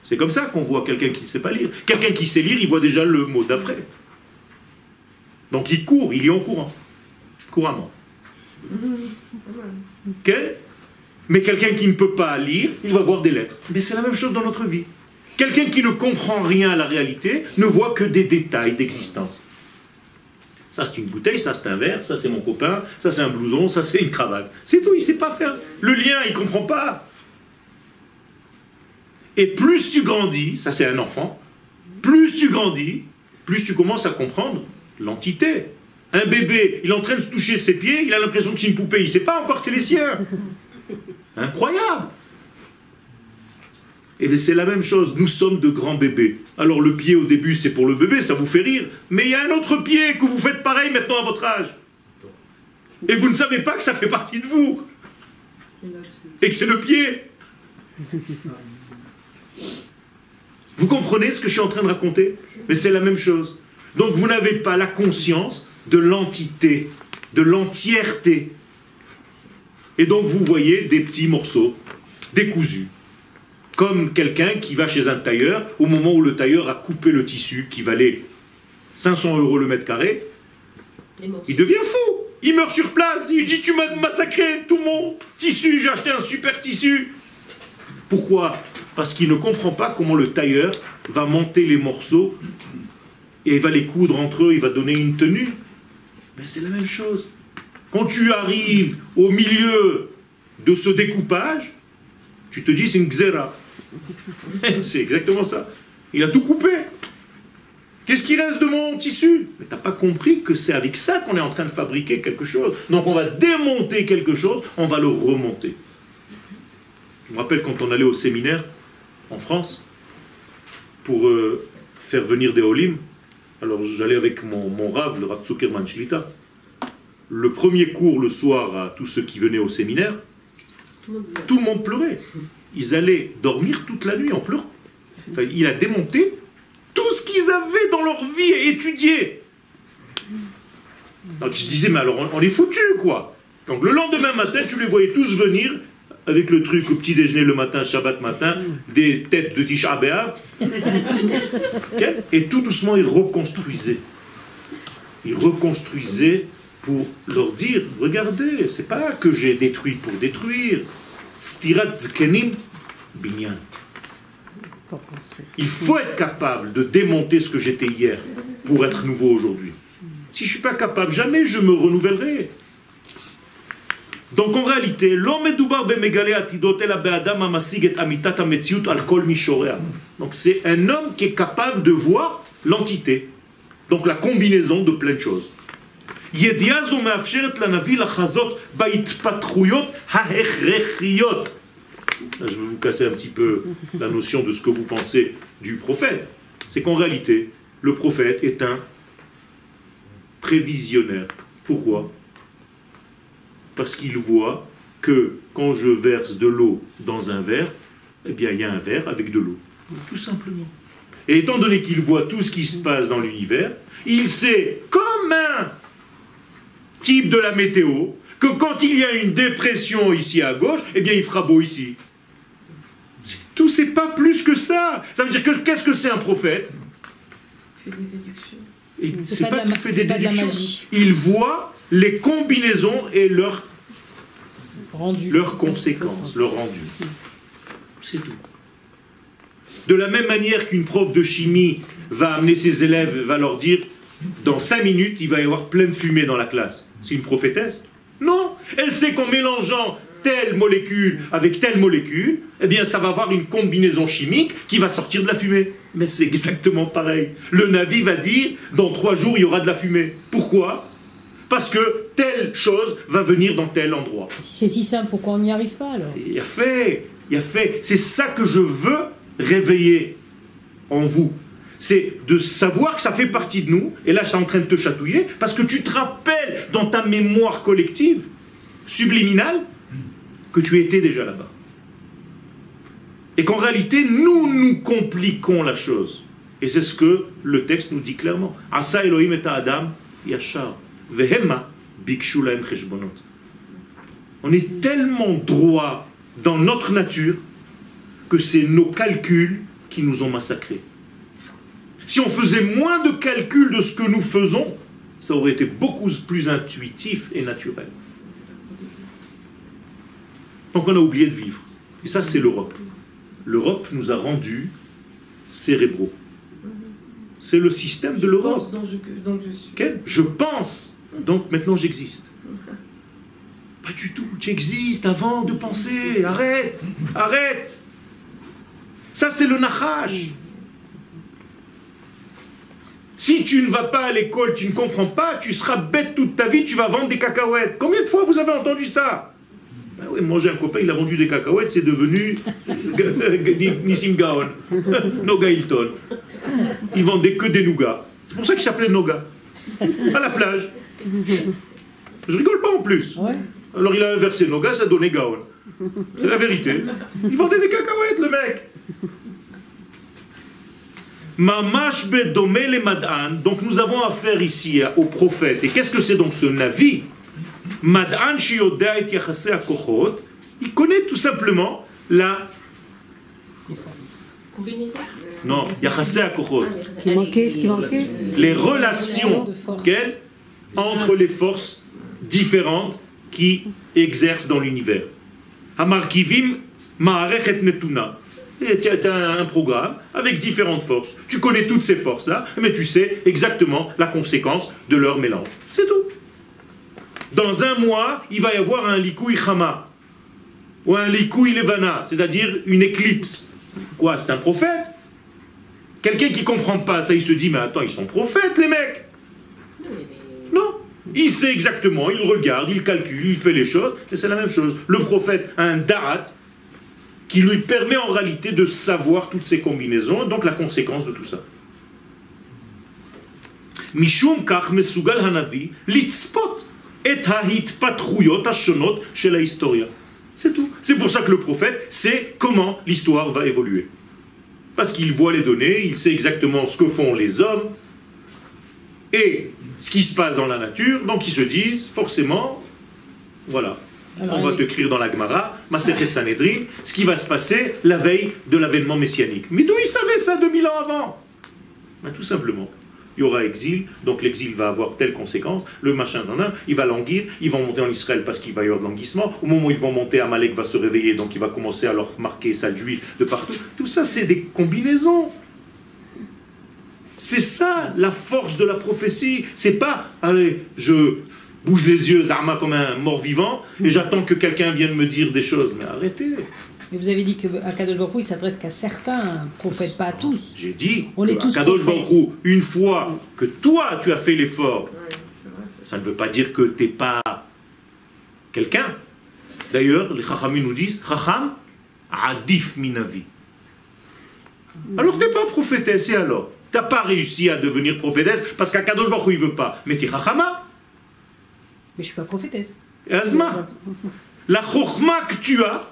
C'est comme ça qu'on voit quelqu'un qui ne sait pas lire. Quelqu'un qui sait lire, il voit déjà le mot d'après. Donc il court, il est en courant. Couramment. Mais quelqu'un qui ne peut pas lire, il va voir des lettres. Mais c'est la même chose dans notre vie. Quelqu'un qui ne comprend rien à la réalité ne voit que des détails d'existence. Ça c'est une bouteille, ça c'est un verre, ça c'est mon copain, ça c'est un blouson, ça c'est une cravate. C'est tout, il ne sait pas faire. Le lien, il ne comprend pas. Et plus tu grandis, ça c'est un enfant, plus tu grandis, plus tu commences à comprendre l'entité. Un bébé, il est en train de se toucher ses pieds, il a l'impression que c'est une poupée, il ne sait pas encore que c'est les siens. Incroyable. Et bien c'est la même chose, nous sommes de grands bébés. Alors le pied au début c'est pour le bébé, ça vous fait rire, mais il y a un autre pied que vous faites pareil maintenant à votre âge. Et vous ne savez pas que ça fait partie de vous, et que c'est le pied. Vous comprenez ce que je suis en train de raconter? Mais c'est la même chose. Donc vous n'avez pas la conscience de l'entité, de l'entièreté. Et donc vous voyez des petits morceaux, décousus. Comme quelqu'un qui va chez un tailleur, au moment où le tailleur a coupé le tissu qui valait 500 euros le mètre carré, il devient fou. Il meurt sur place. Il dit Tu m'as massacré tout mon tissu. J'ai acheté un super tissu. Pourquoi? Parce qu'il ne comprend pas comment le tailleur va monter les morceaux et va les coudre entre eux. Il va donner une tenue. Ben, c'est la même chose. Quand tu arrives au milieu de ce découpage, tu te dis c'est une xéra. c'est exactement ça. Il a tout coupé. Qu'est-ce qui reste de mon tissu? Mais t'as pas compris que c'est avec ça qu'on est en train de fabriquer quelque chose. Donc on va démonter quelque chose, on va le remonter. Je me rappelle quand on allait au séminaire en France pour euh, faire venir des Olim. Alors j'allais avec mon, mon rave, le Rav Zuckerman Shlita. Le premier cours le soir à tous ceux qui venaient au séminaire, tout le monde pleurait. Ils allaient dormir toute la nuit en pleurant. Il a démonté tout ce qu'ils avaient dans leur vie à étudier. Donc je disais, mais alors on, est foutus, quoi. Donc le lendemain matin, tu les voyais tous venir avec le truc au petit déjeuner le matin, Shabbat matin, des têtes de Tisha B'Av. Ok Et tout doucement, ils reconstruisaient. Ils reconstruisaient pour leur dire, regardez, c'est pas que j'ai détruit pour détruire. Stirat zkenim binyan. Il faut être capable de démonter ce que j'étais hier pour être nouveau aujourd'hui. Si je ne suis pas capable, jamais je me renouvellerai. Donc en réalité. Donc c'est un homme qui est capable de voir l'entité. Donc la combinaison de plein de choses. ידיעה זו מאפשרת לנביא לחזות בהתפתחויות ההכרחיות. Là, je vais vous casser un petit peu la notion de ce que vous pensez du prophète. C'est qu'en réalité, le prophète est un prévisionnaire. Pourquoi Parce qu'il voit que quand je verse de l'eau dans un verre, eh bien, il y a un verre avec de l'eau. Tout simplement. Et étant donné qu'il voit tout ce qui se passe dans l'univers, il sait, comme un type de la météo, que quand il y a une dépression ici à gauche, eh bien, il fera beau ici. Tout, c'est pas plus que ça. Ça veut dire que qu'est-ce que c'est un prophète? C'est pas pas, de la qu'il fait c'est des pas de la déductions. magie. Il voit les combinaisons et leurs Rendu. leurs conséquences, leur rendu. C'est tout. De la même manière qu'une prof de chimie va amener ses élèves, va leur dire, dans cinq minutes, il va y avoir plein de fumée dans la classe. C'est une prophétesse Non Elle sait qu'en mélangeant telle molécule avec telle molécule, eh bien ça va avoir une combinaison chimique qui va sortir de la fumée. Mais c'est exactement pareil. Le Navi va dire, dans trois jours, il y aura de la fumée. Pourquoi? Parce que telle chose va venir dans tel endroit. Si c'est si simple, pourquoi on n'y arrive pas alors? Il a fait, il a fait. C'est ça que je veux réveiller en vous. C'est de savoir que ça fait partie de nous, et là c'est en train de te chatouiller, parce que tu te rappelles dans ta mémoire collective, subliminale, que tu étais déjà là-bas. Et qu'en réalité, nous nous compliquons la chose. Et c'est ce que le texte nous dit clairement. Asa Elohim et Adam. Vehema. On est tellement droit dans notre nature que c'est nos calculs qui nous ont massacrés. Si on faisait moins de calculs de ce que nous faisons, ça aurait été beaucoup plus intuitif et naturel. Donc on a oublié de vivre. Et ça, c'est l'Europe. L'Europe nous a rendus cérébraux. C'est le système de l'Europe. pense donc je, que- donc je suis. Ok? Je pense, donc maintenant j'existe. Pas du tout, tu existes avant de penser. Arrête, arrête. Ça c'est le nachash. Si tu ne vas pas à l'école, tu ne comprends pas, tu seras bête toute ta vie, tu vas vendre des cacahuètes. Combien de fois vous avez entendu ça? Ben oui, moi j'ai un copain, il a vendu des cacahuètes, c'est devenu Nissim Gaon, Noga Hilton. Il vendait que des nougats. C'est pour ça qu'il s'appelait Noga. À la plage. Je rigole pas en plus. Alors il a inversé Noga, ça donnait Gaon. C'est la vérité. Il vendait des cacahuètes, le mec. Mamash le mad'an. Donc nous avons affaire ici au prophète. Et qu'est-ce que c'est donc ce Navi? Mad'an et. Il connaît tout simplement la... Non, yachase akochot. Ah, qui manquait, ce qui manquait? Les relations entre les forces différentes qui exercent dans l'univers. Hamarkivim ma'arechet netuna. Tu as un un programme avec différentes forces. Tu connais toutes ces forces-là, mais tu sais exactement la conséquence de leur mélange. C'est tout. Dans un mois, il va y avoir un likoui chama, ou un likoui levana, c'est-à-dire une éclipse. Quoi C'est un prophète? Quelqu'un qui comprend pas ça, il se dit, mais attends, ils sont prophètes, les mecs non. Il sait exactement, il regarde, il calcule, il fait les choses, et c'est la même chose. Le prophète a un darat qui lui permet en réalité de savoir toutes ces combinaisons, donc la conséquence de tout ça. Historia. C'est tout. C'est pour ça que le prophète sait comment l'histoire va évoluer. Parce qu'il voit les données, il sait exactement ce que font les hommes, et ce qui se passe dans la nature, donc ils se disent forcément, voilà, On va il- te écrire dans la Gemara, Masechet Sanhedrin, ce qui va se passer la veille de l'avènement messianique. Mais d'où ils savaient ça 2000 ans avant? Ben, Tout simplement. Il y aura exil, donc l'exil va avoir telle conséquence, le machin d'un un, il va languir, ils vont monter en Israël parce qu'il va y avoir de languissement, au moment où ils vont monter, Amalek va se réveiller, donc il va commencer à leur marquer sa juif de partout. Tout ça, c'est des combinaisons. C'est ça la force de la prophétie. C'est pas, allez, je bouge les yeux, Zarma comme un mort-vivant, et j'attends que quelqu'un vienne me dire des choses. Mais arrêtez. Mais vous avez dit que Akadosh Baruch Hu, il s'adresse qu'à certains prophètes, pas à tous. J'ai dit, On est tous Kadosh prophètes. Baruch Hu, une fois que toi tu as fait l'effort, ça ne veut pas dire que tu n'es pas quelqu'un. D'ailleurs, les Chachamim nous disent, Chacham, adif minavi. Alors t'es pas prophétesse, et alors? T'as pas réussi à devenir prophétesse parce qu'Akadosh Baruch Hu, il veut pas. Mais t'es Chachama, Mais je suis pas prophétesse. et Azma. La chokhma que tu as,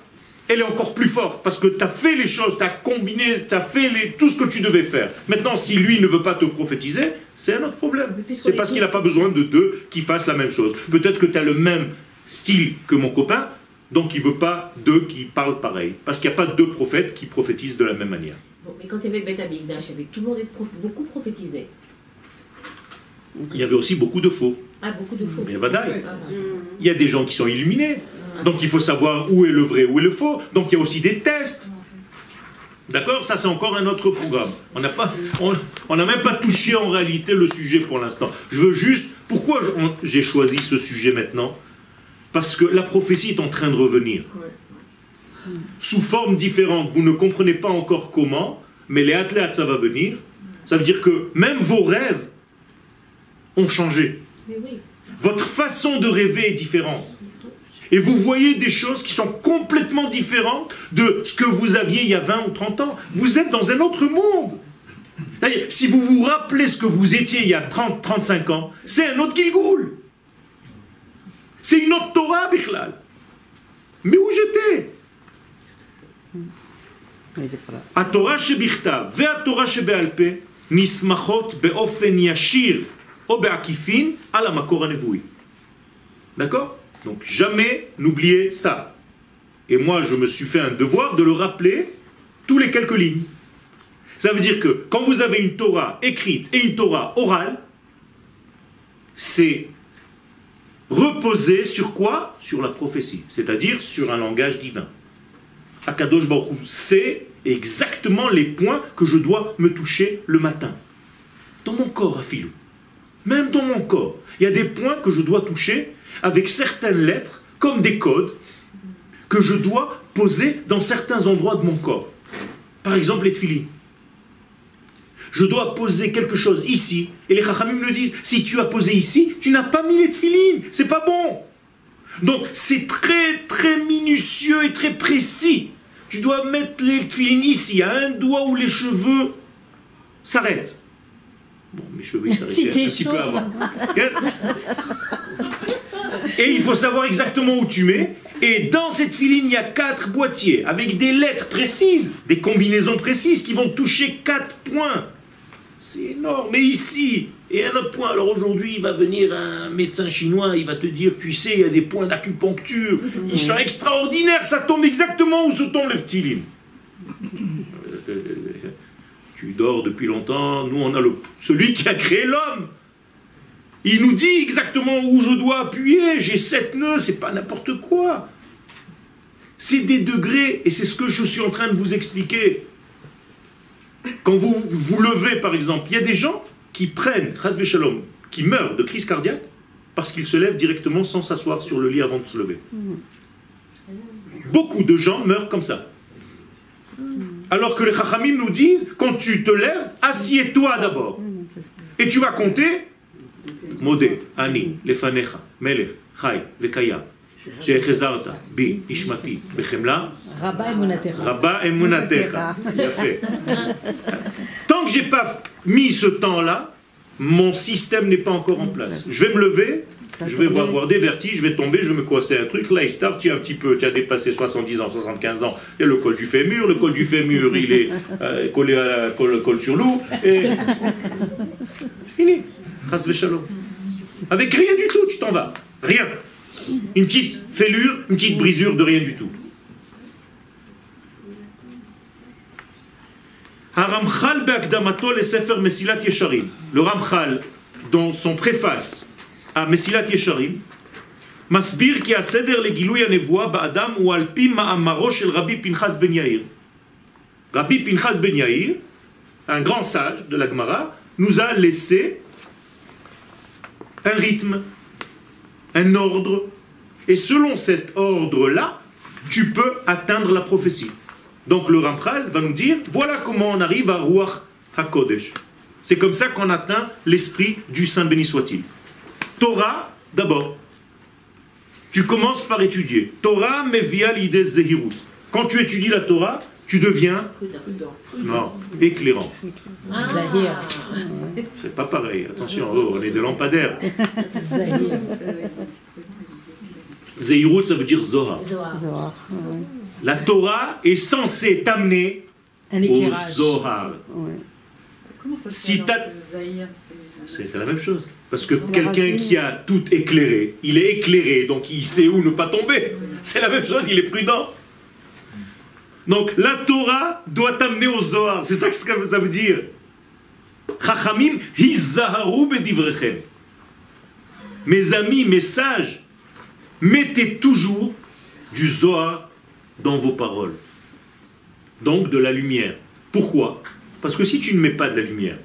elle est encore plus forte parce que tu as fait les choses, tu as combiné, tu as fait les- tout ce que tu devais faire. Maintenant, si lui ne veut pas te prophétiser, c'est un autre problème. C'est est parce qu'il n'a pas besoin de deux qui fassent la même chose. Peut-être que tu as le même style que mon copain, donc il veut pas deux qui parlent pareil. Parce qu'il n'y a pas deux prophètes qui prophétisent de la même manière. Bon, mais quand il y avait le Beth Amikdash, il y avait tout le monde beaucoup prophétisé. Il y avait aussi beaucoup de faux. Ah, beaucoup de faux. Mais Il y a des gens qui sont illuminés. Donc il faut savoir où est le vrai, où est le faux. Donc il y a aussi des tests. D'accord? Ça, c'est encore un autre programme. On n'a on, on même pas touché en réalité le sujet pour l'instant. Je veux juste. Pourquoi j'ai choisi ce sujet maintenant? Parce que la prophétie est en train de revenir. Sous forme différente. Vous ne comprenez pas encore comment, mais les athlètes, ça va venir. Ça veut dire que même vos rêves ont changé. Votre façon de rêver est différente. Et vous voyez des choses qui sont complètement différentes de ce que vous aviez il y a 20 ou 30 ans. Vous êtes dans un autre monde. Si vous vous rappelez ce que vous étiez il y a 30, 35 ans, c'est un autre Gilgoul. C'est une autre Torah, Bichlal. Mais où j'étais? Il ou Be'akifin à la D'accord? Donc jamais n'oubliez ça. Et moi, je me suis fait un devoir de le rappeler tous les quelques lignes. Ça veut dire que quand vous avez une Torah écrite et une Torah orale, c'est reposer sur quoi? Sur la prophétie, c'est-à-dire sur un langage divin. Akadosh Baruch c'est exactement les points que je dois me toucher le matin. Dans mon corps, à filou. Même dans mon corps. Il y a des points que je dois toucher avec certaines lettres, comme des codes, que je dois poser dans certains endroits de mon corps. Par exemple, les tefilines. Je dois poser quelque chose ici, et les chachamim me disent, si tu as posé ici, tu n'as pas mis les tefilines, c'est pas bon. Donc c'est très très minutieux et très précis. Tu dois mettre les tefilines ici, à un doigt où les cheveux s'arrêtent. Bon, mes cheveux ils s'arrêtent Si un petit chaud. peu avant. Et il faut savoir exactement où tu mets. Et dans cette filine, il y a quatre boîtiers avec des lettres précises, des combinaisons précises qui vont toucher quatre points. C'est énorme. Mais ici, et un autre point. Alors aujourd'hui, il va venir un médecin chinois, il va te dire, tu sais, il y a des points d'acupuncture. Ils sont extraordinaires, ça tombe exactement où se tombe le petit lim. Tu dors depuis longtemps, nous on a le, celui qui a créé l'homme. Il nous dit exactement où je dois appuyer, j'ai sept nœuds, c'est pas n'importe quoi. C'est des degrés, et c'est ce que je suis en train de vous expliquer. Quand vous vous levez, par exemple, il y a des gens qui prennent, Shalom, qui meurent de crise cardiaque parce qu'ils se lèvent directement sans s'asseoir sur le lit avant de se lever. Beaucoup de gens meurent comme ça. Alors que les Chachamim nous disent, quand tu te lèves, assieds-toi d'abord. Et tu vas compter Modé, Ani, Lefanecha, Melech, Chai, Vekaya, Bi, Ishmati, Bechemla, Rabba et Monatecha. Rabba Emunatecha. Yafé. Tant que j'ai pas mis ce temps-là, mon système n'est pas encore en place. Je vais me lever, je vais avoir, des vertiges, je vais tomber, je vais me coincer un truc. Là, il start, tu as un petit peu, tu as dépassé 70 ans, 75 ans. Il y a le col du fémur, le col du fémur, il est euh, collé à la, colle sur l'eau. Et. Fini. Avec rien du tout, tu t'en vas. Rien. Une petite fêlure, une petite brisure de rien du tout. Haramchal be'akdamato le sefer Mesilat Yesharim. Le Ramchal, dans son préface à Mesilat Yesharim, מסביר כי הסדר לגילוי הנבואה באדם הוא על פי מאמרו של רבי פנחס בן יאיר. רבי פנחס בן יאיר, un grand sage de la Gemara, nous a laissé un rythme, un ordre, et selon cet ordre-là, tu peux atteindre la prophétie. Donc le Ramchal va nous dire, voilà comment on arrive à Ruach HaKodesh. C'est comme ça qu'on atteint l'esprit du Saint béni soit-il. Torah, d'abord. Tu commences par étudier. Torah mevia l'idée zehirut. Quand tu étudies la Torah, tu deviens non, éclairant. Zahir. C'est pas pareil. Attention, oh, on est des lampadaires. Zahir. Zehirut, ça veut dire Zohar. Zohar. La Torah est censée t'amener au. Zohar. Ouais. Comment ça se Si c'est... La même chose. Parce que quelqu'un qui a tout éclairé, il est éclairé, donc il sait où ne pas tomber. C'est la même chose, il est prudent. Donc la Torah doit t'amener au Zohar. C'est ça que ça veut dire. Chachamim, hizaharu bedivrechem. Mes amis, mes sages, mettez toujours du Zohar dans vos paroles. Donc de la lumière. Pourquoi? Parce que si tu ne mets pas de la lumière,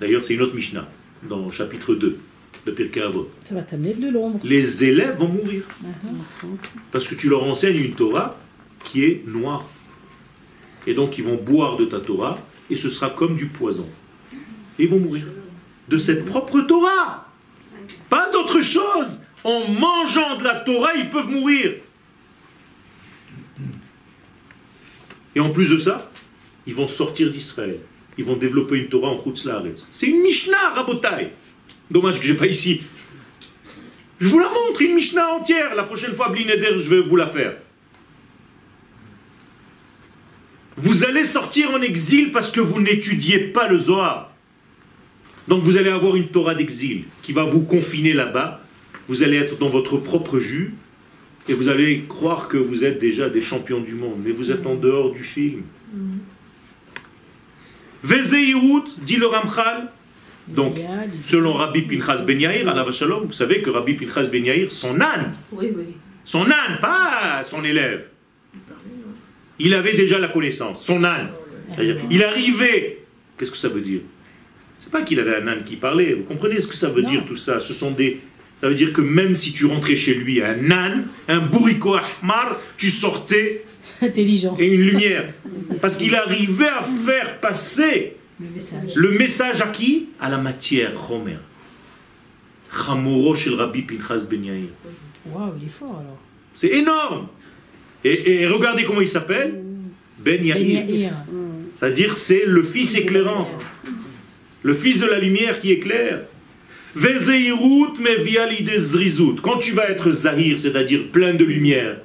d'ailleurs c'est une autre Mishnah, dans le chapitre 2 de Pirkei Avot, Ça va t'amener de l'ombre. les élèves vont mourir. Parce que tu leur enseignes une Torah qui est noire. Et donc ils vont boire de ta Torah et ce sera comme du poison. Et ils vont mourir. De cette propre Torah. Pas d'autre chose. En mangeant de la Torah, ils peuvent mourir. Et en plus de ça, ils vont sortir d'Israël. Ils vont développer une Torah en Chutz Laaretz. C'est une Mishnah, Rabotai. Dommage que j'ai pas ici. Je vous la montre, une Mishnah entière. La prochaine fois, Blineder, je vais vous la faire. Vous allez sortir en exil parce que vous n'étudiez pas le Zohar. Donc vous allez avoir une Torah d'exil qui va vous confiner là-bas. Vous allez être dans votre propre jus et vous allez croire que vous êtes déjà des champions du monde, mais vous êtes en dehors du film. Vezeirut, dit le Ramchal. Donc, selon Rabbi Pinchas Ben Yair, vous savez que Rabbi Pinchas Ben Yair, son âne, Oui, oui. son âne, pas son élève, il avait déjà la connaissance, son âne. C'est-à-dire, Il arrivait. Qu'est-ce que ça veut dire? C'est pas qu'il avait un âne qui parlait. Vous comprenez ce que ça veut Non. dire tout ça? Ce sont des. Ça veut dire que même si tu rentrais chez lui un âne, un bourrico ahmar, tu sortais Intelligent. et une lumière. Parce qu'il arrivait à faire passer Le message. le message à qui? À la matière, Homer. Chamoro shel Rabbi Pinchas Ben. Waouh, il est fort alors. C'est énorme. Et, et regardez comment il s'appelle Ben Ben Yair. Yair. C'est-à-dire, c'est le fils éclairant. Le fils de la lumière qui éclaire. Vezeirut mevia l'idée zrizut. Quand tu vas être zahir, c'est-à-dire plein de lumière,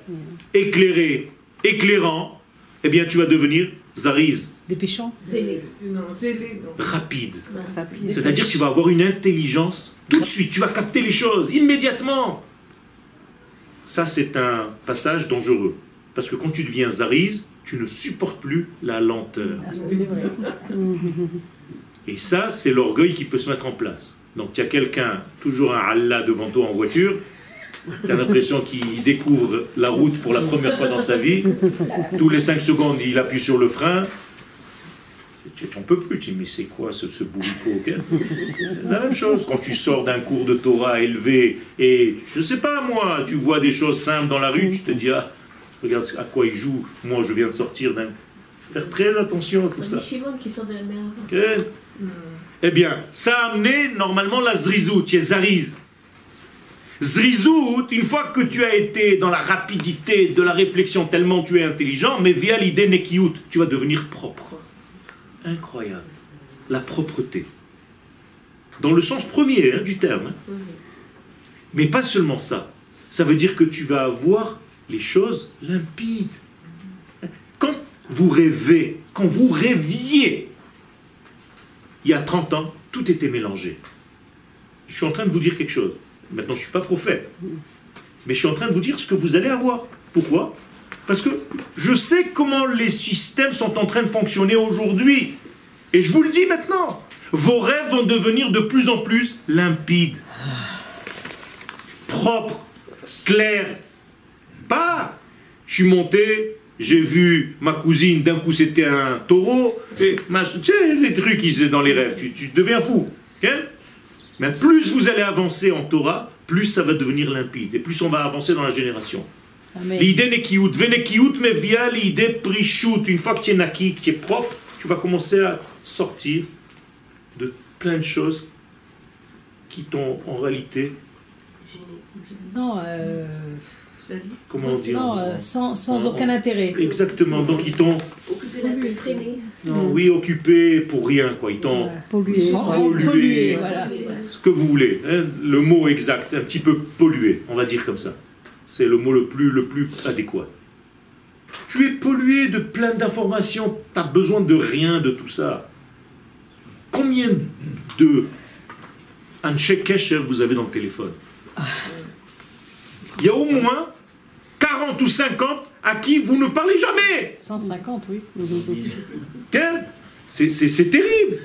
éclairé, éclairant, eh bien tu vas devenir zariz, Dépêchant. Zélé. Non, zélé, non. rapide. Rapide. C'est-à-dire tu vas avoir une intelligence tout de suite, tu vas capter les choses immédiatement. Ça c'est un passage dangereux. Parce que quand tu deviens zariz, tu ne supportes plus la lenteur. Ah, ça, c'est vrai. Et ça, c'est l'orgueil qui peut se mettre en place. Donc, il y a quelqu'un, toujours un Allah devant toi en voiture, tu as l'impression qu'il découvre la route pour la première fois dans sa vie. Tous les 5 secondes, il appuie sur le frein. Tu n'en peux plus. Tu dis, mais c'est quoi ce, ce bourricot ok? La même chose, quand tu sors d'un cours de Torah élevé et, je sais pas moi, tu vois des choses simples dans la rue, tu te dis, ah, regarde à quoi il joue. Moi, je viens de sortir d'un. Faire très attention à tout ça. Qui sort de la mer. Ok eh bien, ça a amené normalement la zrizout, tu es zariz. Zrizout, une fois que tu as été dans la rapidité de la réflexion tellement tu es intelligent, mais via l'idée nekiout, tu vas devenir propre. Incroyable. La propreté. Dans le sens premier hein, du terme. hein. Mais pas seulement ça. Ça veut dire que tu vas avoir les choses limpides. Quand vous rêvez, quand vous rêviez, il y a 30 ans, tout était mélangé. Je suis en train de vous dire quelque chose. Maintenant, je ne suis pas prophète. Mais je suis en train de vous dire ce que vous allez avoir. Pourquoi? Parce que je sais comment les systèmes sont en train de fonctionner aujourd'hui. Et je vous le dis maintenant. Vos rêves vont devenir de plus en plus limpides. Propres. Clairs. Pas. Je suis monté, j'ai vu ma cousine, d'un coup c'était un taureau, et tu sais, les trucs qu'ils dans les rêves, tu, tu deviens fou. ok? Mais plus vous allez avancer en Torah, plus ça va devenir limpide, et plus on va avancer dans la génération. L'idée nekiout, venekiout, mais via l'idée prichout. Une fois que tu es naki, que tu es propre, tu vas commencer à sortir de plein de choses qui t'ont en réalité, Non, euh, comment dire non euh, sans, sans en- aucun intérêt. Exactement, donc ils t'ont, Occuper la tête, freiner. non, oui, occupé pour rien, quoi. Ils t'ont, Ouais. Pollué. Pollué. Pollué, voilà. ce que vous voulez, hein, le mot exact, un petit peu pollué, on va dire comme ça. C'est le mot le plus, le plus adéquat. Tu es pollué de plein d'informations, tu as besoin de rien de tout ça. Combien de Anshe Kesher vous avez dans le téléphone? Il y a au moins 40 ou 50 à qui vous ne parlez jamais. 150, oui. C'est c'est terrible.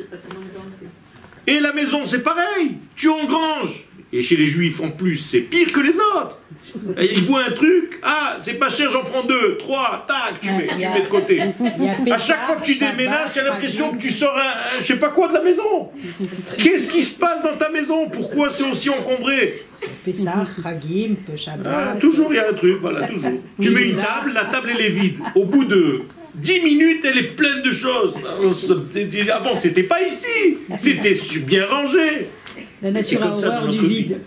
Et la maison, c'est pareil. Tu engranges. Et chez les juifs, en plus, c'est pire que les autres. Et ils voient un truc. Ah, c'est pas cher, j'en prends deux, trois, tac, tu mets, tu mets de côté. À chaque fois que tu déménages, tu as l'impression que tu sors un, un je sais pas quoi de la maison. Qu'est-ce qui se passe dans ta maison? Pourquoi c'est aussi encombré? Pessah, Hagim, Shabbat. Ah, Toujours, il y a un truc, voilà, toujours. Tu mets une table, la table, elle est vide. Au bout de 10 minutes, elle est pleine de choses. Ah bon, c'était pas ici. C'était bien rangé. La nature a comme ça horreur dans du notre vide.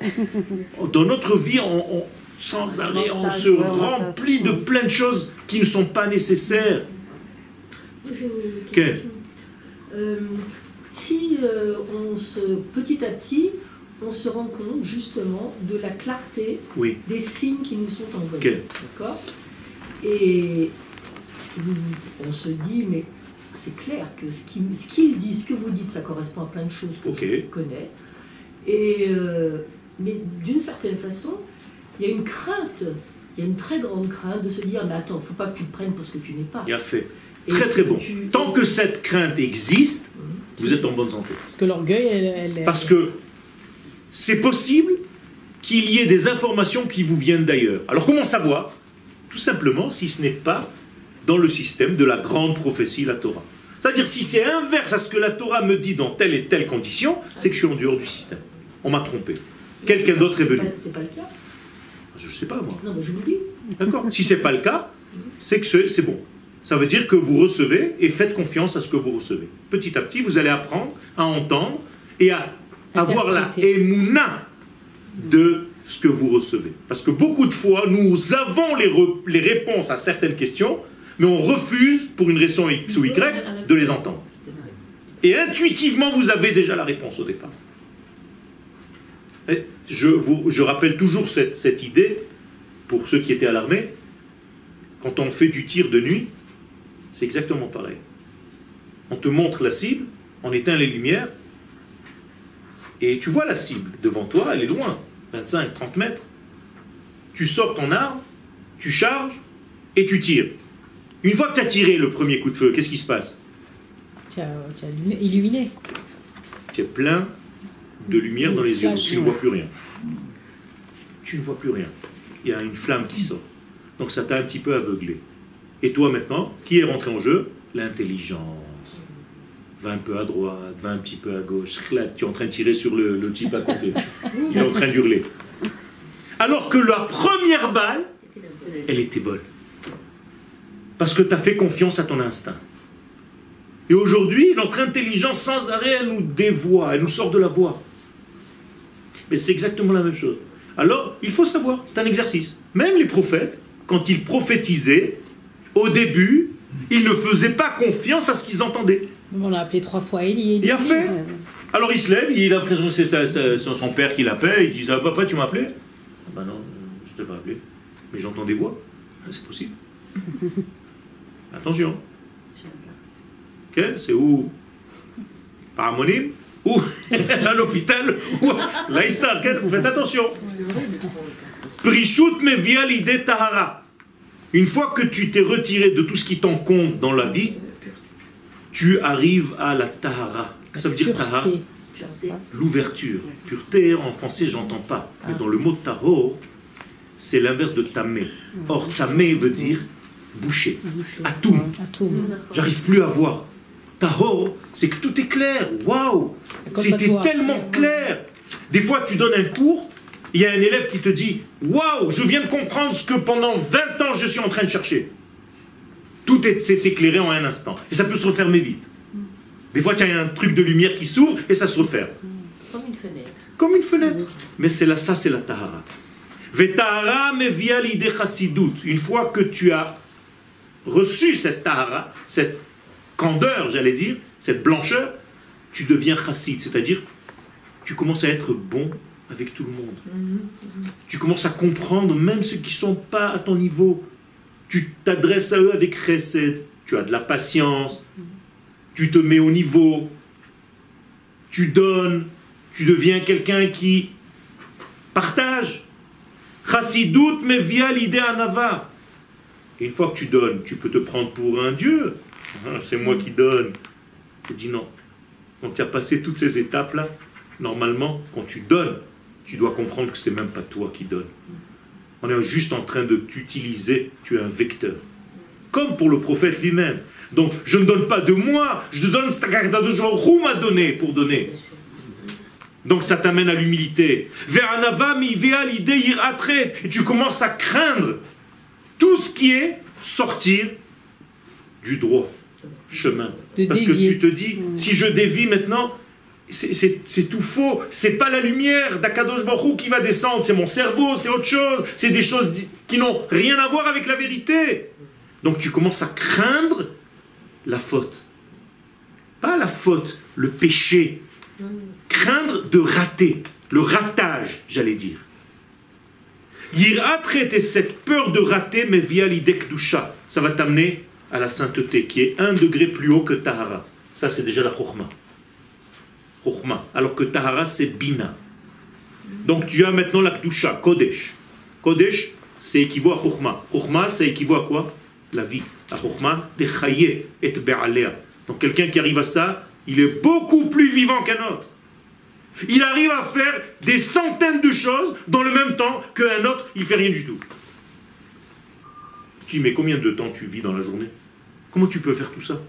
Dans notre vie, on, on- sans arrêt, on se remplit de plein de choses qui ne sont pas nécessaires. Question. Euh, si euh, on se, petit à petit, on se rend compte justement de la clarté Oui. des signes qui nous sont envoyés. Ok. D'accord? Et on se dit, mais c'est clair que ce qu'il ce qu'il dit, ce que vous dites, ça correspond à plein de choses que Ok. je connais. Et, euh, mais d'une certaine façon, il y a une crainte, il y a une très grande crainte de se dire, mais attends, faut pas que tu te prennes pour ce que tu n'es pas. Il a fait. Et Très très bon. tu- Tant que cette crainte existe, vous êtes en bonne santé. Parce que l'orgueil, elle, elle- Parce que c'est possible qu'il y ait des informations qui vous viennent d'ailleurs. Alors comment savoir? Tout simplement si ce n'est pas dans le système de la grande prophétie, la Torah. C'est-à-dire si c'est inverse à ce que la Torah me dit dans telle et telle condition, c'est que je suis en dehors du système. On m'a trompé. Quelqu'un d'autre est venu. C'est pas le cas. Je ne sais pas moi. Non, mais je vous le dis. D'accord Si c'est pas le cas, c'est que c'est bon. Ça veut dire que vous recevez et faites confiance à ce que vous recevez. Petit à petit, vous allez apprendre à entendre et à avoir la émouna de ce que vous recevez. Parce que beaucoup de fois, nous avons les, les réponses à certaines questions, mais on refuse, pour une raison X ou Y, de les entendre. Et intuitivement, vous avez déjà la réponse au départ. Je, vous, je rappelle toujours cette, cette idée, pour ceux qui étaient à l'armée, quand on fait du tir de nuit, C'est exactement pareil. On te montre la cible, on éteint les lumières, et tu vois la cible devant toi, elle est loin, 25, 30 mètres. Tu sors ton arme, tu charges et tu tires. Une fois que tu as tiré le premier coup de feu, qu'est-ce qui se passe? Tu as, as illuminé. Tu es plein de lumière dans les yeux, donc tu ne vois plus rien. Tu ne vois plus rien. Il y a une flamme qui sort. Donc ça t'a un petit peu aveuglé. Et toi maintenant, qui est rentré en jeu? L'intelligence. Va un peu à droite, va un petit peu à gauche. Tu es en train de tirer sur le, le type à côté. Il est en train d'hurler. Alors que la première balle, elle était bonne. Parce que tu as fait confiance à ton instinct. Et aujourd'hui, notre intelligence sans arrêt, elle nous dévoie, elle nous sort de la voie. Mais c'est exactement la même chose. Alors, il faut savoir, c'est un exercice. Même les prophètes, quand ils prophétisaient, au début, ils ne faisaient pas confiance à ce qu'ils entendaient. On l'a appelé trois fois Élie. Il a fait. Alors il se lève, il a l'impression que c'est son père qui l'appelle, il dit ah, Papa, tu m'as appelé Ah Bah non, je t'ai pas appelé. Mais j'entends des voix. Ah, c'est possible. Attention. Ok, c'est où? Par Harmonie Ou à l'hôpital Ou à l'Aïstar ok Faites attention. Prishut me via l'idée tahara. Une fois que tu t'es retiré de tout ce qui t'encombre dans la vie, tu arrives à la tahara. Ça veut dire tahara L'ouverture. Pureté, en français, j'entends pas. Mais dans le mot tahor, c'est l'inverse de tamé. Or, tamé veut dire boucher. Atum. Atum. J'arrive plus à voir. Tahor, c'est que tout est clair. Waouh C'était tellement clair. Des fois, tu donnes un cours, il y a un élève qui te dit Waouh, je viens de comprendre ce que pendant 20 ans je suis en train de chercher. Tout est- s'est éclairé en un instant. Et ça peut se refermer vite. Des fois, il y a un truc de lumière qui s'ouvre et ça se referme. Comme une fenêtre. Comme une fenêtre. Mais c'est là, ça, c'est la tahara. Vetahara me via l'idée chassidut. Une fois que tu as reçu cette tahara, cette candeur, j'allais dire, cette blancheur, tu deviens chassid, c'est-à-dire tu commences à être bon avec tout le monde. Tu commences à comprendre même ceux qui ne sont pas à ton niveau. Tu t'adresses à eux avec chesed, tu as de la patience, tu te mets au niveau, tu donnes, tu deviens quelqu'un qui partage. Chassidut me via l'idée anava. Et une fois que tu donnes, tu peux te prendre pour un dieu. Ah, C'est moi qui donne. Tu dis non. Quand tu as passé toutes ces étapes-là, normalement, quand tu donnes, tu dois comprendre que c'est même pas toi qui donnes. On est juste en train de t'utiliser, tu es un vecteur. Comme pour le prophète lui-même. Donc, je ne donne pas de moi, je te donne ce que m'a donné pour donner. Donc ça t'amène à l'humilité. Et tu commences à craindre tout ce qui est sortir du droit chemin. De Parce que tu te dis, si je dévie maintenant, c'est- tout faux. C'est pas la lumière d'Akadosh Baruch qui va descendre, c'est mon cerveau, c'est autre chose. C'est des choses qui n'ont rien à voir avec la vérité. Donc tu commences à craindre la faute. Pas la faute, le péché. Craindre de rater, le ratage, j'allais dire. Yira traiter cette peur de rater, mais via l'idée. Ça va t'amener à la sainteté, qui est un degré plus haut que Tahara. Ça, c'est déjà la Chokhmah. Chokhmah. Alors que Tahara, c'est Bina. Donc tu as maintenant la Kdusha, Kodesh. Kodesh, c'est équivaut à Chokhmah. Chokhmah, c'est équivaut à quoi? La vie. La Chokhmah, Techaye et Be'alea. Donc quelqu'un qui arrive à ça, il est beaucoup plus vivant qu'un autre. Il arrive à faire des centaines de choses dans le même temps qu'un autre, il fait rien du tout. Tu dis, mais combien de temps tu vis dans la journée? Comment tu peux faire tout ça?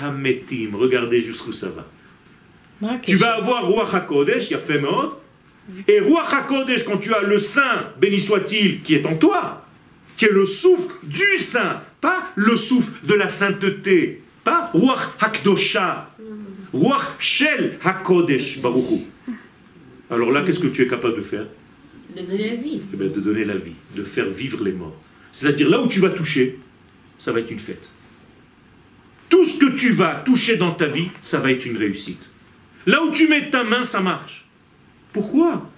HaMetim. Regardez jusqu'où ça va. Ah, Tu vas avoir Ruach HaKodesh, il y a fait Meot. Et Ruach HaKodesh, quand tu as le Saint, béni soit-il, qui est en toi, qui est le souffle du Saint, pas le souffle de la sainteté, pas Ruach HaKdosha, Ruach Shel HaKodesh, Baruchu. Alors là, qu'est-ce que tu es capable de faire De donner la vie. Eh bien, De donner la vie, de faire vivre les morts. C'est-à-dire là où tu vas toucher, ça va être une fête. Tout ce que tu vas toucher dans ta vie, ça va être une réussite. Là où tu mets ta main, ça marche. Pourquoi?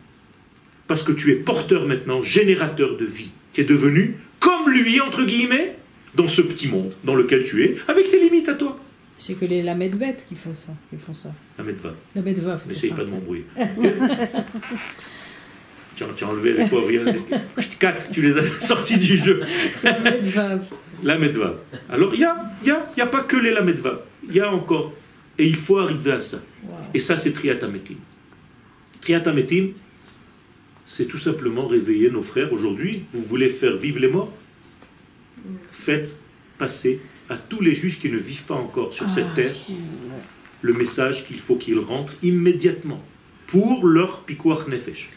Parce que tu es porteur maintenant, générateur de vie. Tu es devenu comme lui, entre guillemets, dans ce petit monde dans lequel tu es, avec tes limites à toi. C'est que les lamed bêtes qui font ça. Qui font ça. La medva. La bête va. N'essaye pas de m'embrouiller. tu, as, tu as enlevé les pauvres. Quatre, tu les as sortis du jeu. La bête va. La medva. Alors, il n'y a, y a, il y a pas que les la medva. Il y a encore. Et il faut arriver à ça. Wow. Et ça, c'est Triatametim. Triatametim, c'est tout simplement réveiller nos frères. Aujourd'hui, vous voulez faire vivre les morts? Faites passer à tous les juifs qui ne vivent pas encore sur cette terre le message qu'il faut qu'ils rentrent immédiatement pour leur pikuach nefesh.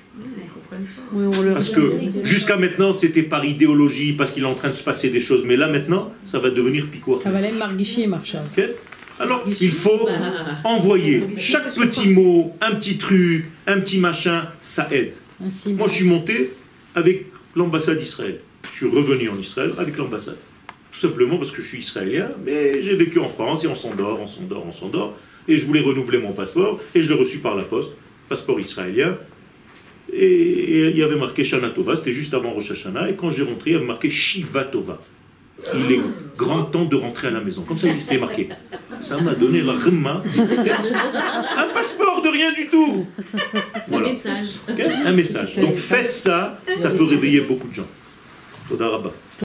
Parce que jusqu'à maintenant, c'était par idéologie, parce qu'il est en train de se passer des choses. Mais là, maintenant, ça va devenir pikuach nefesh. Kavalem Margishi et Marshall. Ok Alors, il faut envoyer chaque petit mot, un petit truc, un petit machin, ça aide. Moi, je suis monté avec l'ambassade d'Israël. Je suis revenu en Israël avec l'ambassade. Tout simplement parce que je suis israélien, mais j'ai vécu en France et on s'endort, on s'endort, on s'endort. Et je voulais renouveler mon passeport et je l'ai reçu par la poste, passeport israélien. Et, il y avait marqué Shana Tova, c'était juste avant Rosh Hashanah. Et quand j'ai rentré, il y avait marqué Shiva Tova. Il est grand temps de rentrer à la maison. Comme ça, il c'était marqué. Ça m'a donné la rima. Un passeport de rien du tout. Un Voilà. message. Ok Un message. Donc faites ça, ça peut réveiller beaucoup de gens. Toda.